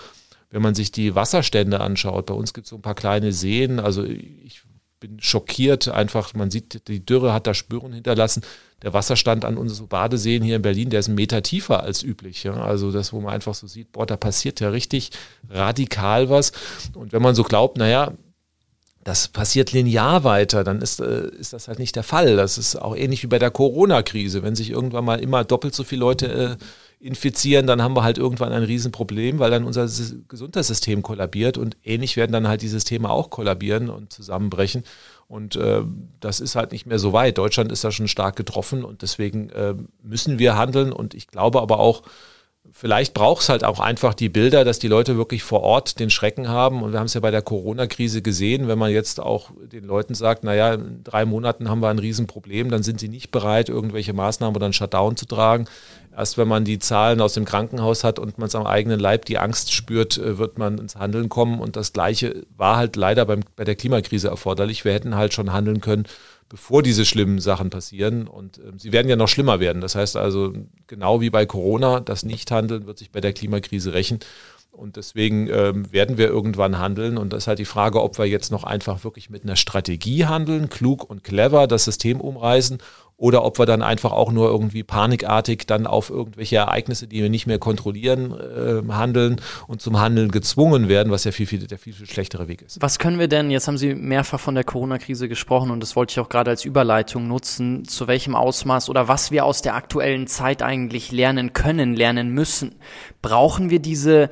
Wenn man sich die Wasserstände anschaut, bei uns gibt es so ein paar kleine Seen. Also ich bin schockiert einfach. Man sieht, die Dürre hat da Spuren hinterlassen. Der Wasserstand an unseren Badeseen hier in Berlin, der ist einen Meter tiefer als üblich. Ja? Also das, wo man einfach so sieht, boah, da passiert ja richtig radikal was. Und wenn man so glaubt, naja, das passiert linear weiter, dann ist, äh, ist das halt nicht der Fall. Das ist auch ähnlich wie bei der Corona-Krise. Wenn sich irgendwann mal immer doppelt so viele Leute äh, infizieren, dann haben wir halt irgendwann ein Riesenproblem, weil dann unser Gesundheitssystem kollabiert und ähnlich werden dann halt die Systeme auch kollabieren und zusammenbrechen. Und äh, das ist halt nicht mehr so weit. Deutschland ist da schon stark getroffen und deswegen äh, müssen wir handeln. Und ich glaube aber auch, vielleicht braucht es halt auch einfach die Bilder, dass die Leute wirklich vor Ort den Schrecken haben. Und wir haben es ja bei der Corona-Krise gesehen, wenn man jetzt auch den Leuten sagt, naja, in drei Monaten haben wir ein Riesenproblem, dann sind sie nicht bereit, irgendwelche Maßnahmen oder einen Shutdown zu tragen. Erst wenn man die Zahlen aus dem Krankenhaus hat und man es am eigenen Leib die Angst spürt, äh, wird man ins Handeln kommen. Und das Gleiche war halt leider beim, bei der Klimakrise erforderlich. Wir hätten halt schon handeln können, bevor diese schlimmen Sachen passieren. Und äh, sie werden ja noch schlimmer werden. Das heißt also, genau wie bei Corona, das Nichthandeln wird sich bei der Klimakrise rächen. Und deswegen ähm, werden wir irgendwann handeln. Und das ist halt die Frage, ob wir jetzt noch einfach wirklich mit einer Strategie handeln, klug und clever das System umreißen oder ob wir dann einfach auch nur irgendwie panikartig dann auf irgendwelche Ereignisse, die wir nicht mehr kontrollieren, äh, handeln und zum Handeln gezwungen werden, was ja viel, viel, der viel, viel schlechtere Weg ist. Was können wir denn, jetzt haben Sie mehrfach von der Corona-Krise gesprochen und das wollte ich auch gerade als Überleitung nutzen, zu welchem Ausmaß oder was wir aus der aktuellen Zeit eigentlich lernen können, lernen müssen. Brauchen wir diese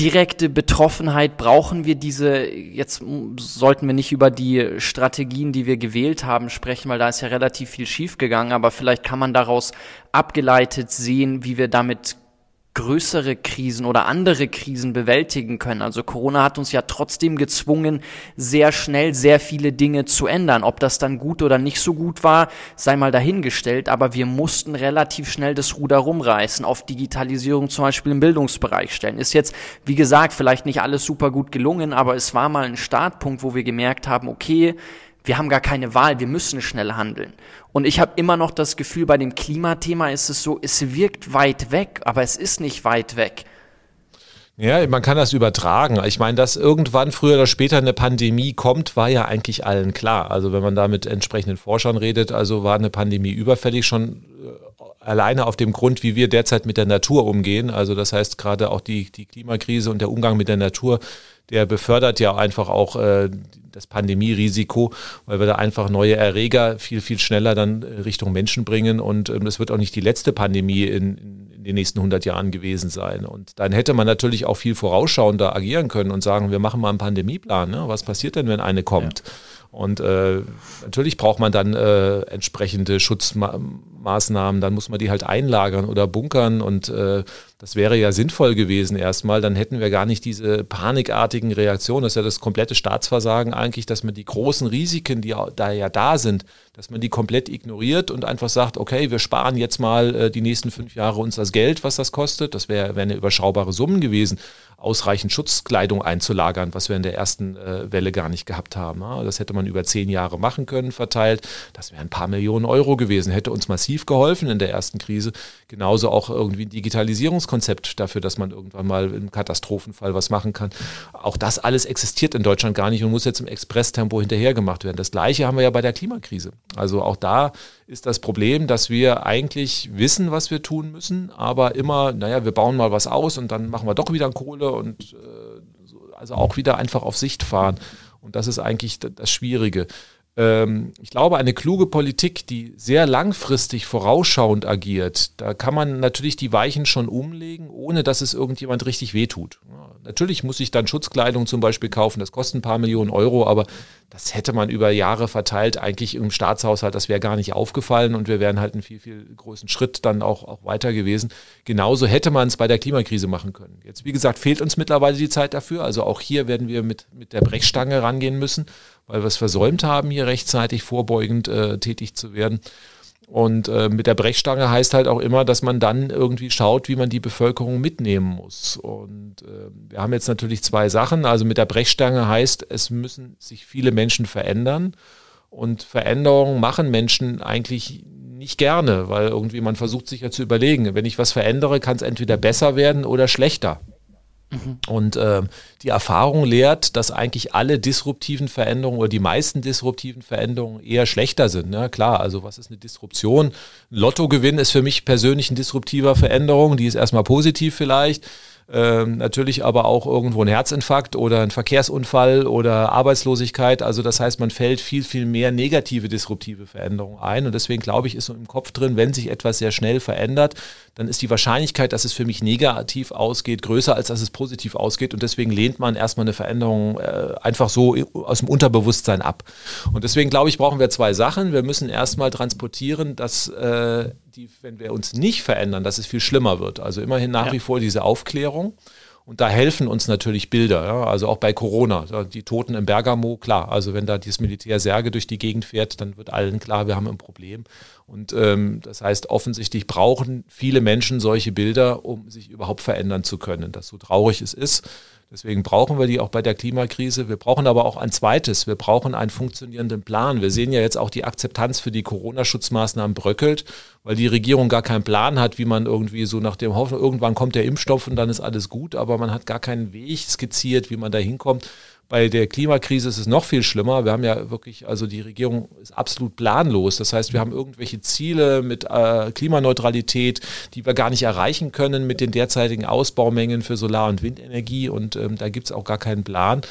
direkte Betroffenheit? Brauchen wir diese, jetzt sollten wir nicht über die Strategien, die wir gewählt haben, sprechen, weil da ist ja relativ viel schiefgegangen, aber vielleicht kann man daraus abgeleitet sehen, wie wir damit größere Krisen oder andere Krisen bewältigen können. Also Corona hat uns ja trotzdem gezwungen, sehr schnell sehr viele Dinge zu ändern. Ob das dann gut oder nicht so gut war, sei mal dahingestellt, aber wir mussten relativ schnell das Ruder rumreißen, auf Digitalisierung zum Beispiel im Bildungsbereich stellen. Ist jetzt, wie gesagt, vielleicht nicht alles super gut gelungen, aber es war mal ein Startpunkt, wo wir gemerkt haben, okay, wir haben gar keine Wahl, wir müssen schnell handeln. Und ich habe immer noch das Gefühl, bei dem Klimathema ist es so, es wirkt weit weg, aber es ist nicht weit weg. Ja, man kann das übertragen. Ich meine, dass irgendwann früher oder später eine Pandemie kommt, war ja eigentlich allen klar. Also wenn man da mit entsprechenden Forschern redet, also war eine Pandemie überfällig schon äh, alleine auf dem Grund, wie wir derzeit mit der Natur umgehen. Also das heißt gerade auch die, die Klimakrise und der Umgang mit der Natur, der befördert ja einfach auch äh, das Pandemierisiko, weil wir da einfach neue Erreger viel, viel schneller dann Richtung Menschen bringen. Und ähm, es wird auch nicht die letzte Pandemie in in den nächsten 100 Jahren gewesen sein. Und dann hätte man natürlich auch viel vorausschauender agieren können und sagen, wir machen mal einen Pandemieplan. Ne? Was passiert denn, wenn eine kommt? Ja. Und äh, natürlich braucht man dann äh, entsprechende Schutzmaßnahmen, dann muss man die halt einlagern oder bunkern und äh, das wäre ja sinnvoll gewesen erstmal, dann hätten wir gar nicht diese panikartigen Reaktionen. Das ist ja das komplette Staatsversagen eigentlich, dass man die großen Risiken, die da ja da sind, dass man die komplett ignoriert und einfach sagt, okay, wir sparen jetzt mal äh, die nächsten fünf Jahre uns das Geld, was das kostet. Das wäre wär eine überschaubare Summen gewesen ausreichend Schutzkleidung einzulagern, was wir in der ersten äh, Welle gar nicht gehabt haben. Das hätte man über zehn Jahre machen können, verteilt. Das wären ein paar Millionen Euro gewesen, hätte uns massiv geholfen in der ersten Krise. Genauso auch irgendwie ein Digitalisierungskonzept dafür, dass man irgendwann mal im Katastrophenfall was machen kann. Auch das alles existiert in Deutschland gar nicht und muss jetzt im Expresstempo hinterher gemacht werden. Das Gleiche haben wir ja bei der Klimakrise. Also auch da ist das Problem, dass wir eigentlich wissen, was wir tun müssen, aber immer, naja, wir bauen mal was aus und dann machen wir doch wieder Kohle und äh, also auch wieder einfach auf Sicht fahren. Und das ist eigentlich das Schwierige. Ähm, ich glaube, eine kluge Politik, die sehr langfristig vorausschauend agiert, da kann man natürlich die Weichen schon umlegen, ohne dass es irgendjemand richtig wehtut. Natürlich muss ich dann Schutzkleidung zum Beispiel kaufen, das kostet ein paar Millionen Euro, aber das hätte man über Jahre verteilt eigentlich im Staatshaushalt, das wäre gar nicht aufgefallen und wir wären halt einen viel, viel größeren Schritt dann auch, auch weiter gewesen. Genauso hätte man es bei der Klimakrise machen können. Jetzt, wie gesagt, fehlt uns mittlerweile die Zeit dafür. Also auch hier werden wir mit, mit der Brechstange rangehen müssen, weil wir es versäumt haben, hier rechtzeitig vorbeugend äh, tätig zu werden. Und äh, mit der Brechstange heißt halt auch immer, dass man dann irgendwie schaut, wie man die Bevölkerung mitnehmen muss. Und äh, wir haben jetzt natürlich zwei Sachen. Also mit der Brechstange heißt, es müssen sich viele Menschen verändern. Und Veränderungen machen Menschen eigentlich nicht gerne, weil irgendwie man versucht sich ja zu überlegen, wenn ich was verändere, kann es entweder besser werden oder schlechter. Mhm. Und äh, die Erfahrung lehrt, dass eigentlich alle disruptiven Veränderungen oder die meisten disruptiven Veränderungen eher schlechter sind. Ne? Klar, also was ist eine Disruption? Lottogewinn ist für mich persönlich ein disruptiver Veränderung, die ist erstmal positiv vielleicht. Ähm, natürlich aber auch irgendwo ein Herzinfarkt oder ein Verkehrsunfall oder Arbeitslosigkeit. Also das heißt, man fällt viel, viel mehr negative disruptive Veränderungen ein. Und deswegen glaube ich, ist so im Kopf drin, wenn sich etwas sehr schnell verändert, dann ist die Wahrscheinlichkeit, dass es für mich negativ ausgeht, größer, als dass es positiv ausgeht. Und deswegen lehnt man erstmal eine Veränderung äh, einfach so aus dem Unterbewusstsein ab. Und deswegen glaube ich, brauchen wir zwei Sachen. Wir müssen erstmal transportieren, dass äh, die, wenn wir uns nicht verändern, dass es viel schlimmer wird. Also immerhin nach ja. wie vor diese Aufklärung. Und da helfen uns natürlich Bilder, ja? also auch bei Corona. Die Toten im Bergamo, klar, also wenn da dieses Militär Särge durch die Gegend fährt, dann wird allen klar, wir haben ein Problem. Und ähm, das heißt, offensichtlich brauchen viele Menschen solche Bilder, um sich überhaupt verändern zu können. Das so traurig es ist. Deswegen brauchen wir die auch bei der Klimakrise. Wir brauchen aber auch ein zweites. Wir brauchen einen funktionierenden Plan. Wir sehen ja jetzt auch die Akzeptanz für die Corona-Schutzmaßnahmen bröckelt, weil die Regierung gar keinen Plan hat, wie man irgendwie so nach dem Hoffen, irgendwann kommt der Impfstoff und dann ist alles gut, aber man hat gar keinen Weg skizziert, wie man da hinkommt. Bei der Klimakrise ist es noch viel schlimmer. Wir haben ja wirklich, also die Regierung ist absolut planlos. Das heißt, wir haben irgendwelche Ziele mit äh, Klimaneutralität, die wir gar nicht erreichen können mit den derzeitigen Ausbaumengen für Solar- und Windenergie. Und ähm, da gibt es auch gar keinen Plan.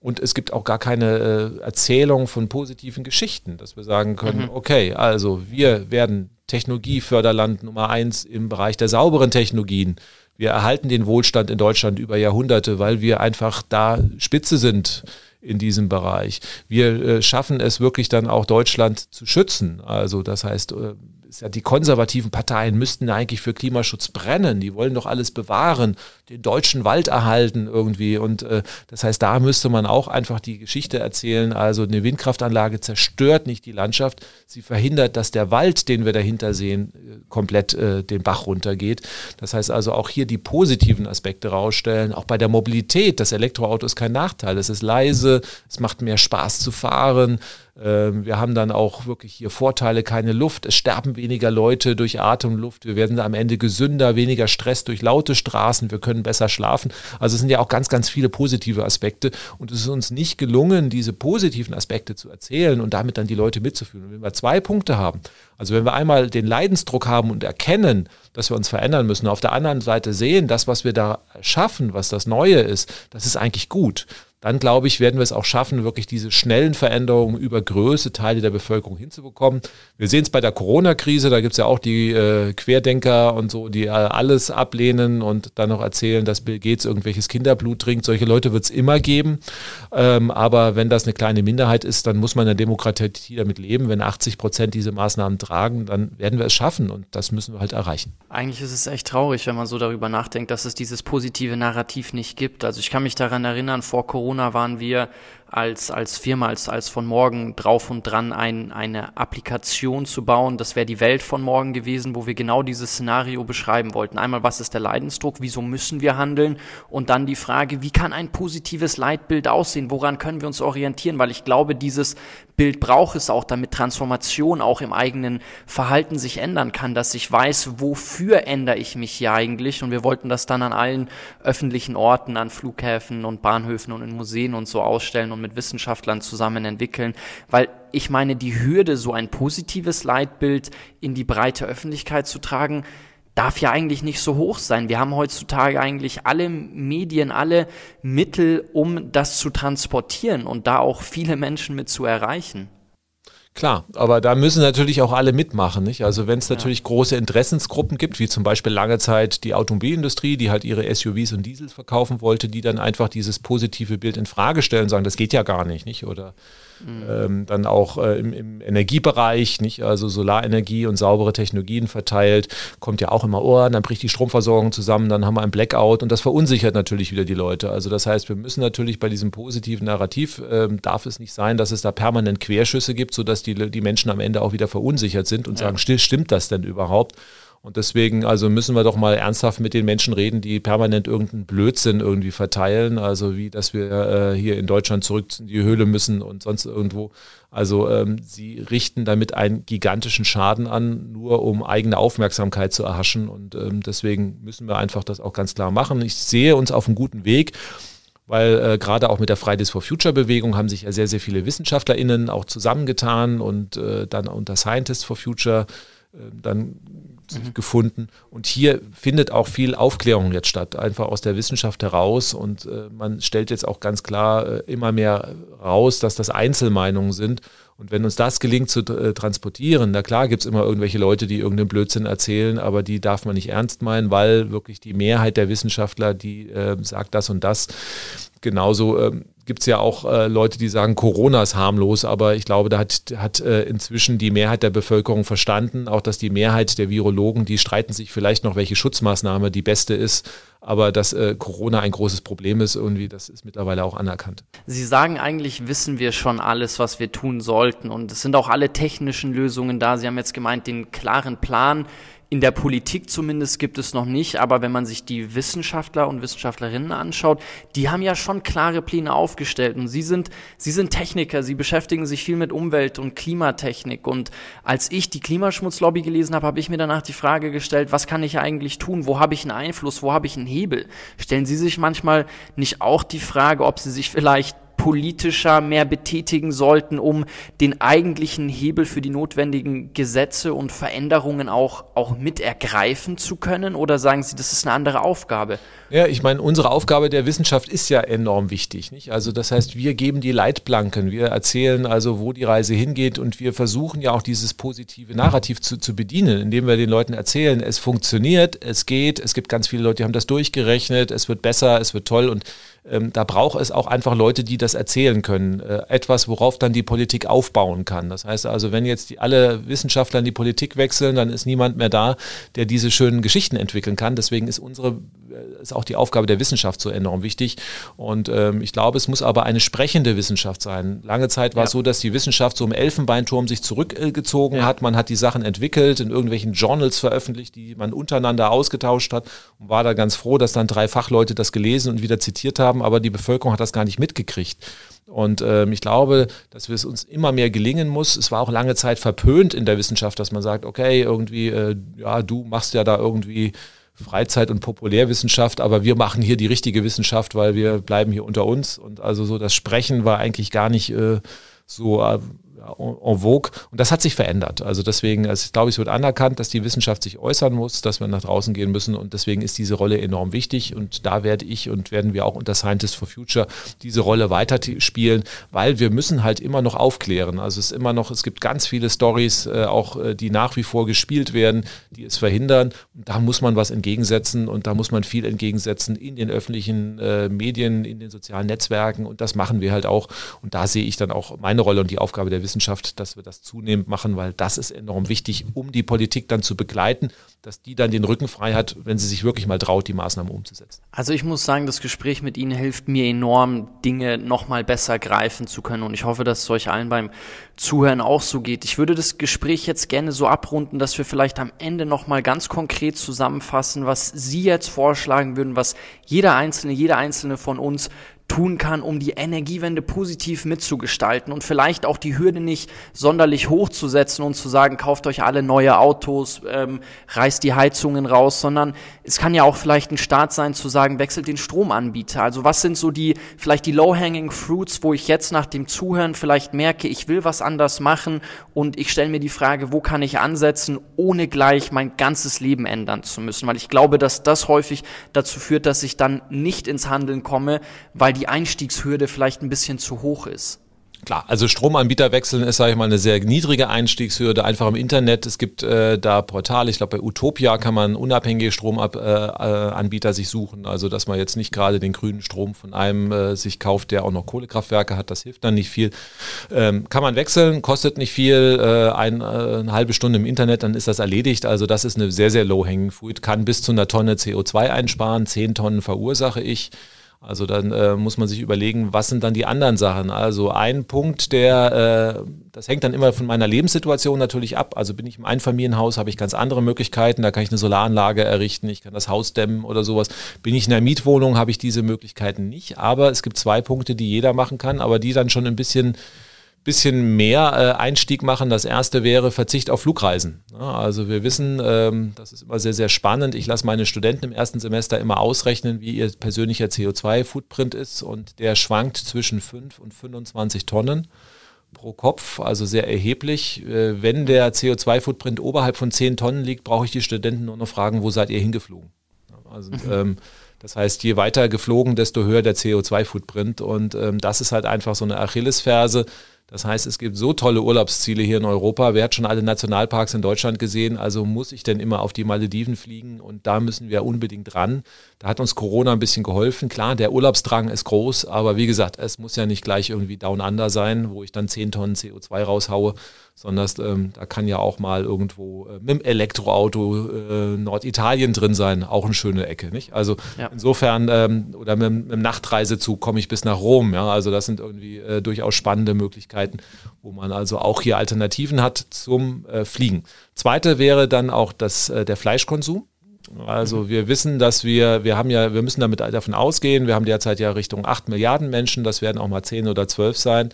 Und es gibt auch gar keine äh, Erzählung von positiven Geschichten, dass wir sagen können, mhm. okay, also wir werden Technologieförderland Nummer eins im Bereich der sauberen Technologien. Wir erhalten den Wohlstand in Deutschland über Jahrhunderte, weil wir einfach da Spitze sind in diesem Bereich. Wir äh, schaffen es wirklich dann auch Deutschland zu schützen. Also das heißt, äh, ja, die konservativen Parteien müssten eigentlich für Klimaschutz brennen. Die wollen doch alles bewahren, den deutschen Wald erhalten irgendwie. Und äh, das heißt, da müsste man auch einfach die Geschichte erzählen. Also eine Windkraftanlage zerstört nicht die Landschaft, sie verhindert, dass der Wald, den wir dahinter sehen, äh, komplett äh, den Bach runtergeht. Das heißt also auch hier die positiven Aspekte rausstellen. Auch bei der Mobilität, das Elektroauto ist kein Nachteil. Es ist leise, es macht mehr Spaß zu fahren wir haben dann auch wirklich hier Vorteile, keine Luft. Es sterben weniger Leute durch Atemluft. Wir werden am Ende gesünder, weniger Stress durch laute Straßen. Wir können besser schlafen. Also es sind ja auch ganz, ganz viele positive Aspekte. Und es ist uns nicht gelungen, diese positiven Aspekte zu erzählen und damit dann die Leute mitzuführen. Und wenn wir zwei Punkte haben, also wenn wir einmal den Leidensdruck haben und erkennen, dass wir uns verändern müssen, auf der anderen Seite sehen, das, was wir da schaffen, was das Neue ist, das ist eigentlich gut dann glaube ich, werden wir es auch schaffen, wirklich diese schnellen Veränderungen über größte Teile der Bevölkerung hinzubekommen. Wir sehen es bei der Corona-Krise, da gibt es ja auch die äh, Querdenker und so, die äh, alles ablehnen und dann noch erzählen, dass Bill Gates irgendwelches Kinderblut trinkt. Solche Leute wird es immer geben. Ähm, aber wenn das eine kleine Minderheit ist, dann muss man in der Demokratie damit leben. Wenn 80 Prozent diese Maßnahmen tragen, dann werden wir es schaffen und das müssen wir halt erreichen. Eigentlich ist es echt traurig, wenn man so darüber nachdenkt, dass es dieses positive Narrativ nicht gibt. Also ich kann mich daran erinnern, vor Corona Corona waren wir als, als Firma, als, als von morgen drauf und dran ein, eine Applikation zu bauen. Das wäre die Welt von morgen gewesen, wo wir genau dieses Szenario beschreiben wollten. Einmal, was ist der Leidensdruck? Wieso müssen wir handeln? Und dann die Frage, wie kann ein positives Leitbild aussehen? Woran können wir uns orientieren? Weil ich glaube, dieses Bild braucht es auch, damit Transformation auch im eigenen Verhalten sich ändern kann, dass ich weiß, wofür ändere ich mich hier eigentlich. Und wir wollten das dann an allen öffentlichen Orten, an Flughäfen und Bahnhöfen und in Museen und so ausstellen und mit Wissenschaftlern zusammen entwickeln, weil ich meine, die Hürde, so ein positives Leitbild in die breite Öffentlichkeit zu tragen, darf ja eigentlich nicht so hoch sein. Wir haben heutzutage eigentlich alle Medien, alle Mittel, um das zu transportieren und da auch viele Menschen mit zu erreichen. Klar, aber da müssen natürlich auch alle mitmachen. Nicht? Also wenn es natürlich ja. große Interessensgruppen gibt, wie zum Beispiel lange Zeit die Automobilindustrie, die halt ihre SUVs und Diesels verkaufen wollte, die dann einfach dieses positive Bild in Frage stellen, sagen, das geht ja gar nicht, nicht? Oder Mhm. Ähm, dann auch äh, im, im, Energiebereich, nicht? Also Solarenergie und saubere Technologien verteilt, kommt ja auch immer, oh, dann bricht die Stromversorgung zusammen, dann haben wir ein Blackout und das verunsichert natürlich wieder die Leute. Also das heißt, wir müssen natürlich bei diesem positiven Narrativ, äh, darf es nicht sein, dass es da permanent Querschüsse gibt, sodass die, die Menschen am Ende auch wieder verunsichert sind und ja. sagen, still, stimmt das denn überhaupt? Und deswegen, also müssen wir doch mal ernsthaft mit den Menschen reden, die permanent irgendeinen Blödsinn irgendwie verteilen. Also wie, dass wir äh, hier in Deutschland zurück in die Höhle müssen und sonst irgendwo. Also ähm, sie richten damit einen gigantischen Schaden an, nur um eigene Aufmerksamkeit zu erhaschen. Und ähm, deswegen müssen wir einfach das auch ganz klar machen. Ich sehe uns auf einem guten Weg weil äh, gerade auch mit der Fridays for Future Bewegung haben sich ja sehr, sehr viele WissenschaftlerInnen auch zusammengetan und äh, dann unter Scientists for Future äh, dann mhm. gefunden. Und hier findet auch viel Aufklärung jetzt statt, einfach aus der Wissenschaft heraus. Und äh, man stellt jetzt auch ganz klar äh, immer mehr raus, dass das Einzelmeinungen sind. Und wenn uns das gelingt zu äh, transportieren, na klar gibt es immer irgendwelche Leute, die irgendeinen Blödsinn erzählen, aber die darf man nicht ernst meinen, weil wirklich die Mehrheit der Wissenschaftler, die äh, sagt das und das. Genauso ähm, gibt es ja auch äh, Leute, die sagen, Corona ist harmlos, aber ich glaube, da hat, hat äh, inzwischen die Mehrheit der Bevölkerung verstanden, auch dass die Mehrheit der Virologen, die streiten sich vielleicht noch, welche Schutzmaßnahme die beste ist, aber dass äh, Corona ein großes Problem ist, irgendwie, das ist mittlerweile auch anerkannt. Sie sagen eigentlich, wissen wir schon alles, was wir tun sollten und es sind auch alle technischen Lösungen da. Sie haben jetzt gemeint, den klaren Plan, in der Politik zumindest gibt es noch nicht, aber wenn man sich die Wissenschaftler und Wissenschaftlerinnen anschaut, die haben ja schon klare Pläne aufgestellt und sie sind, sie sind Techniker, sie beschäftigen sich viel mit Umwelt und Klimatechnik und als ich die Klimaschmutzlobby gelesen habe, habe ich mir danach die Frage gestellt, was kann ich eigentlich tun? Wo habe ich einen Einfluss? Wo habe ich einen Hebel? Stellen Sie sich manchmal nicht auch die Frage, ob Sie sich vielleicht politischer mehr betätigen sollten, um den eigentlichen Hebel für die notwendigen Gesetze und Veränderungen auch, auch mit ergreifen zu können? Oder sagen Sie, das ist eine andere Aufgabe? Ja, ich meine, unsere Aufgabe der Wissenschaft ist ja enorm wichtig. Nicht? Also das heißt, wir geben die Leitplanken, wir erzählen also, wo die Reise hingeht und wir versuchen ja auch dieses positive Narrativ zu, zu bedienen, indem wir den Leuten erzählen, es funktioniert, es geht, es gibt ganz viele Leute, die haben das durchgerechnet, es wird besser, es wird toll und ähm, da braucht es auch einfach Leute, die das erzählen können. Äh, etwas, worauf dann die Politik aufbauen kann. Das heißt also, wenn jetzt die, alle Wissenschaftler in die Politik wechseln, dann ist niemand mehr da, der diese schönen Geschichten entwickeln kann. Deswegen ist unsere, äh, ist auch die Aufgabe der Wissenschaft so enorm wichtig. Und ähm, ich glaube, es muss aber eine sprechende Wissenschaft sein. Lange Zeit war ja. es so, dass die Wissenschaft so im Elfenbeinturm sich zurückgezogen ja. hat. Man hat die Sachen entwickelt, in irgendwelchen Journals veröffentlicht, die man untereinander ausgetauscht hat und war da ganz froh, dass dann drei Fachleute das gelesen und wieder zitiert haben haben, aber die Bevölkerung hat das gar nicht mitgekriegt. Und ähm, ich glaube, dass es uns immer mehr gelingen muss. Es war auch lange Zeit verpönt in der Wissenschaft, dass man sagt, okay, irgendwie, äh, ja, du machst ja da irgendwie Freizeit- und Populärwissenschaft, aber wir machen hier die richtige Wissenschaft, weil wir bleiben hier unter uns. Und also so das Sprechen war eigentlich gar nicht äh, so äh, en vogue. Und das hat sich verändert. Also deswegen, also ich glaube, es wird anerkannt, dass die Wissenschaft sich äußern muss, dass wir nach draußen gehen müssen. Und deswegen ist diese Rolle enorm wichtig. Und da werde ich und werden wir auch unter Scientists for Future diese Rolle weiter spielen, weil wir müssen halt immer noch aufklären. Also es ist immer noch, es gibt ganz viele Stories, äh, auch äh, die nach wie vor gespielt werden, die es verhindern. Und da muss man was entgegensetzen und da muss man viel entgegensetzen in den öffentlichen äh, Medien, in den sozialen Netzwerken. Und das machen wir halt auch. Und da sehe ich dann auch meine Rolle und die Aufgabe der Wissenschaft Wissenschaft, dass wir das zunehmend machen, weil das ist enorm wichtig, um die Politik dann zu begleiten, dass die dann den Rücken frei hat, wenn sie sich wirklich mal traut, die Maßnahmen umzusetzen. Also ich muss sagen, das Gespräch mit Ihnen hilft mir enorm, Dinge nochmal besser greifen zu können und ich hoffe, dass es euch allen beim Zuhören auch so geht. Ich würde das Gespräch jetzt gerne so abrunden, dass wir vielleicht am Ende nochmal ganz konkret zusammenfassen, was Sie jetzt vorschlagen würden, was jeder Einzelne, jeder Einzelne von uns tun kann, um die Energiewende positiv mitzugestalten und vielleicht auch die Hürde nicht sonderlich hochzusetzen und zu sagen, kauft euch alle neue Autos, ähm, reißt die Heizungen raus, sondern es kann ja auch vielleicht ein Start sein zu sagen, wechselt den Stromanbieter. Also was sind so die, vielleicht die low-hanging fruits, wo ich jetzt nach dem Zuhören vielleicht merke, ich will was anders machen und ich stelle mir die Frage, wo kann ich ansetzen, ohne gleich mein ganzes Leben ändern zu müssen, weil ich glaube, dass das häufig dazu führt, dass ich dann nicht ins Handeln komme, weil die Einstiegshürde vielleicht ein bisschen zu hoch ist. Klar, also Stromanbieter wechseln ist, sage ich mal, eine sehr niedrige Einstiegshürde, einfach im Internet. Es gibt äh, da Portale, ich glaube bei Utopia kann man unabhängige Stromanbieter äh, sich suchen. Also dass man jetzt nicht gerade den grünen Strom von einem äh, sich kauft, der auch noch Kohlekraftwerke hat, das hilft dann nicht viel. Ähm, kann man wechseln, kostet nicht viel, äh, ein, äh, eine halbe Stunde im Internet, dann ist das erledigt. Also das ist eine sehr, sehr low-hanging fruit, kann bis zu einer Tonne CO2 einsparen, zehn Tonnen verursache ich. Also dann äh, muss man sich überlegen, was sind dann die anderen Sachen. Also ein Punkt, der, äh, das hängt dann immer von meiner Lebenssituation natürlich ab. Also bin ich im Einfamilienhaus, habe ich ganz andere Möglichkeiten. Da kann ich eine Solaranlage errichten, ich kann das Haus dämmen oder sowas. Bin ich in einer Mietwohnung, habe ich diese Möglichkeiten nicht. Aber es gibt zwei Punkte, die jeder machen kann, aber die dann schon ein bisschen bisschen mehr äh, Einstieg machen. Das erste wäre Verzicht auf Flugreisen. Ja, also wir wissen, ähm, das ist immer sehr, sehr spannend. Ich lasse meine Studenten im ersten Semester immer ausrechnen, wie ihr persönlicher CO2-Footprint ist und der schwankt zwischen 5 und 25 Tonnen pro Kopf, also sehr erheblich. Äh, wenn der CO2-Footprint oberhalb von 10 Tonnen liegt, brauche ich die Studenten nur noch fragen, wo seid ihr hingeflogen? Also mhm. ähm, das heißt, je weiter geflogen, desto höher der CO2-Footprint und ähm, das ist halt einfach so eine Achillesferse das heißt, es gibt so tolle Urlaubsziele hier in Europa. Wer hat schon alle Nationalparks in Deutschland gesehen? Also muss ich denn immer auf die Malediven fliegen? Und da müssen wir unbedingt ran. Da hat uns Corona ein bisschen geholfen. Klar, der Urlaubsdrang ist groß, aber wie gesagt, es muss ja nicht gleich irgendwie Down Under sein, wo ich dann 10 Tonnen CO2 raushaue, sondern ähm, da kann ja auch mal irgendwo äh, mit dem Elektroauto äh, Norditalien drin sein, auch eine schöne Ecke, nicht? Also ja. insofern ähm, oder mit, mit dem Nachtreisezug komme ich bis nach Rom, ja, also das sind irgendwie äh, durchaus spannende Möglichkeiten, wo man also auch hier Alternativen hat zum äh, Fliegen. Zweite wäre dann auch das, äh, der Fleischkonsum. Also wir wissen, dass wir, wir haben ja, wir müssen damit davon ausgehen, wir haben derzeit ja Richtung 8 Milliarden Menschen, das werden auch mal 10 oder 12 sein.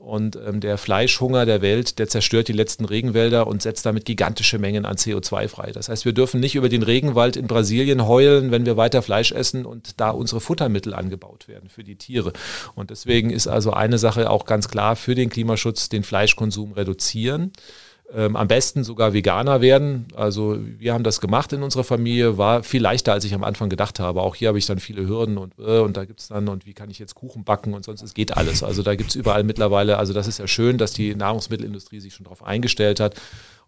Und ähm, der Fleischhunger der Welt, der zerstört die letzten Regenwälder und setzt damit gigantische Mengen an CO2 frei. Das heißt, wir dürfen nicht über den Regenwald in Brasilien heulen, wenn wir weiter Fleisch essen und da unsere Futtermittel angebaut werden für die Tiere. Und deswegen ist also eine Sache auch ganz klar für den Klimaschutz, den Fleischkonsum reduzieren ähm, am besten sogar Veganer werden. Also wir haben das gemacht in unserer Familie, war viel leichter, als ich am Anfang gedacht habe. Auch hier habe ich dann viele Hürden und, äh, und da gibt es dann, und wie kann ich jetzt Kuchen backen und sonst, es geht alles. Also da gibt es überall mittlerweile, also das ist ja schön, dass die Nahrungsmittelindustrie sich schon darauf eingestellt hat.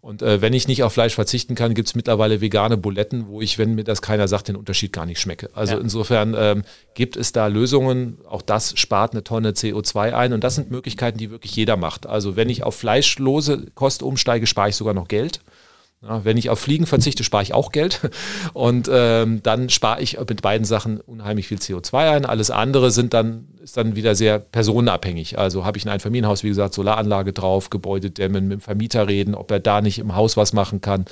Und äh, wenn ich nicht auf Fleisch verzichten kann, gibt es mittlerweile vegane Buletten, wo ich, wenn mir das keiner sagt, den Unterschied gar nicht schmecke. Also ja. insofern ähm, gibt es da Lösungen. Auch das spart eine Tonne CO2 ein. Und das sind Möglichkeiten, die wirklich jeder macht. Also wenn ich auf fleischlose Kost umsteige, spare ich sogar noch Geld. Ja, wenn ich auf Fliegen verzichte, spare ich auch Geld. Und ähm, dann spare ich mit beiden Sachen unheimlich viel CO2 ein. Alles andere sind dann, ist dann wieder sehr personenabhängig. Also habe ich in ein Familienhaus, wie gesagt, Solaranlage drauf, Gebäude dämmen, mit dem Vermieter reden, ob er da nicht im Haus was machen kann.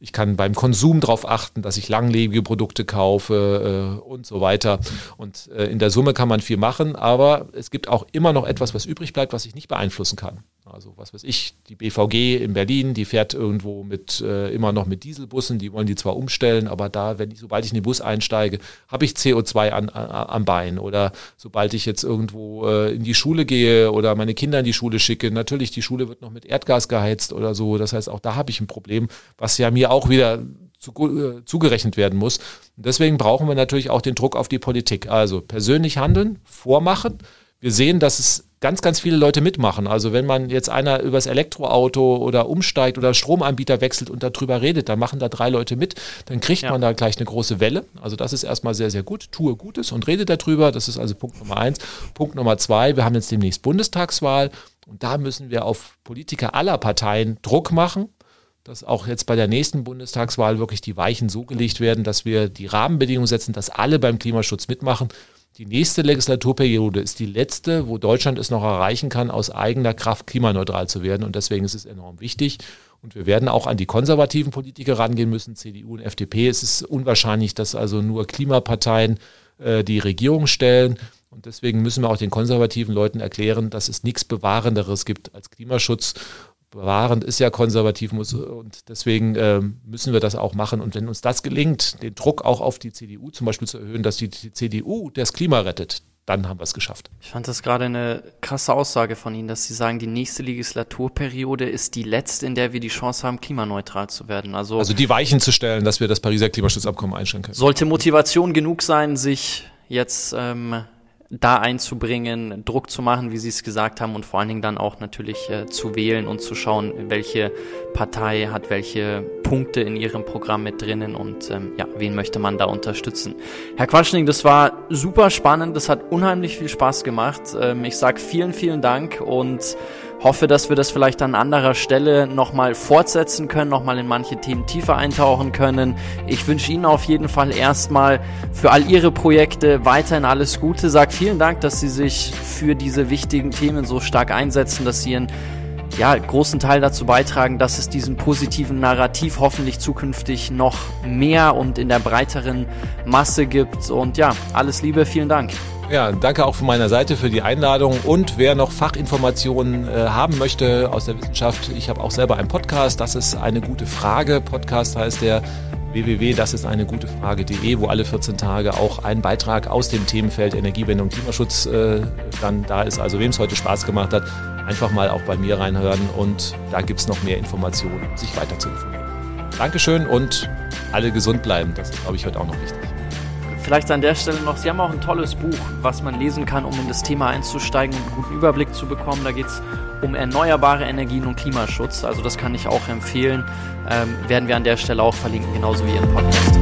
Ich kann beim Konsum darauf achten, dass ich langlebige Produkte kaufe äh, und so weiter. Und äh, in der Summe kann man viel machen, aber es gibt auch immer noch etwas, was übrig bleibt, was ich nicht beeinflussen kann. Also was weiß ich, die BVG in Berlin, die fährt irgendwo mit äh, immer noch mit Dieselbussen, die wollen die zwar umstellen, aber da, wenn ich, sobald ich in den Bus einsteige, habe ich CO2 an, an, am Bein. Oder sobald ich jetzt irgendwo äh, in die Schule gehe oder meine Kinder in die Schule schicke, natürlich, die Schule wird noch mit Erdgas geheizt oder so. Das heißt, auch da habe ich ein Problem, was ja mir auch wieder zu, äh, zugerechnet werden muss. Und deswegen brauchen wir natürlich auch den Druck auf die Politik. Also persönlich handeln, vormachen. Wir sehen, dass es ganz, ganz viele Leute mitmachen. Also wenn man jetzt einer übers Elektroauto oder umsteigt oder Stromanbieter wechselt und darüber redet, dann machen da drei Leute mit, dann kriegt ja. man da gleich eine große Welle. Also das ist erstmal sehr, sehr gut. Tue Gutes und rede darüber. Das ist also Punkt Nummer eins. Punkt Nummer zwei, wir haben jetzt demnächst Bundestagswahl und da müssen wir auf Politiker aller Parteien Druck machen dass auch jetzt bei der nächsten Bundestagswahl wirklich die Weichen so gelegt werden, dass wir die Rahmenbedingungen setzen, dass alle beim Klimaschutz mitmachen. Die nächste Legislaturperiode ist die letzte, wo Deutschland es noch erreichen kann, aus eigener Kraft klimaneutral zu werden. Und deswegen ist es enorm wichtig. Und wir werden auch an die konservativen Politiker rangehen müssen, CDU und FDP. Es ist unwahrscheinlich, dass also nur Klimaparteien äh, die Regierung stellen. Und deswegen müssen wir auch den konservativen Leuten erklären, dass es nichts Bewahrenderes gibt als Klimaschutz bewahrend ist ja konservativ muss, und deswegen äh, müssen wir das auch machen. Und wenn uns das gelingt, den Druck auch auf die CDU zum Beispiel zu erhöhen, dass die, die CDU das Klima rettet, dann haben wir es geschafft. Ich fand das gerade eine krasse Aussage von Ihnen, dass Sie sagen, die nächste Legislaturperiode ist die letzte, in der wir die Chance haben, klimaneutral zu werden. Also, also die Weichen zu stellen, dass wir das Pariser Klimaschutzabkommen einstellen können. Sollte Motivation genug sein, sich jetzt ähm, da einzubringen, Druck zu machen, wie Sie es gesagt haben, und vor allen Dingen dann auch natürlich äh, zu wählen und zu schauen, welche Partei hat welche Punkte in ihrem Programm mit drinnen und ähm, ja, wen möchte man da unterstützen. Herr Quatschning, das war super spannend, das hat unheimlich viel Spaß gemacht. Ähm, ich sage vielen, vielen Dank und hoffe, dass wir das vielleicht an anderer Stelle nochmal fortsetzen können, nochmal in manche Themen tiefer eintauchen können. Ich wünsche Ihnen auf jeden Fall erstmal für all Ihre Projekte weiterhin alles Gute. Sag vielen Dank, dass Sie sich für diese wichtigen Themen so stark einsetzen, dass Sie Ihren ja, großen Teil dazu beitragen, dass es diesen positiven Narrativ hoffentlich zukünftig noch mehr und in der breiteren Masse gibt. Und ja, alles Liebe, vielen Dank. Ja, danke auch von meiner Seite für die Einladung. Und wer noch Fachinformationen äh, haben möchte aus der Wissenschaft, ich habe auch selber einen Podcast. Das ist eine gute Frage. Podcast heißt der www. Das ist eine gute Frage.de, wo alle 14 Tage auch ein Beitrag aus dem Themenfeld Energiewende und Klimaschutz äh, dann da ist. Also wem es heute Spaß gemacht hat, einfach mal auch bei mir reinhören und da gibt es noch mehr Informationen, sich weiter zu informieren. Dankeschön und alle gesund bleiben. Das ist, glaube ich, heute auch noch wichtig. Vielleicht an der Stelle noch, Sie haben auch ein tolles Buch, was man lesen kann, um in das Thema einzusteigen und einen guten Überblick zu bekommen. Da geht es um erneuerbare Energien und Klimaschutz. Also das kann ich auch empfehlen. Ähm, werden wir an der Stelle auch verlinken, genauso wie Ihren Podcast.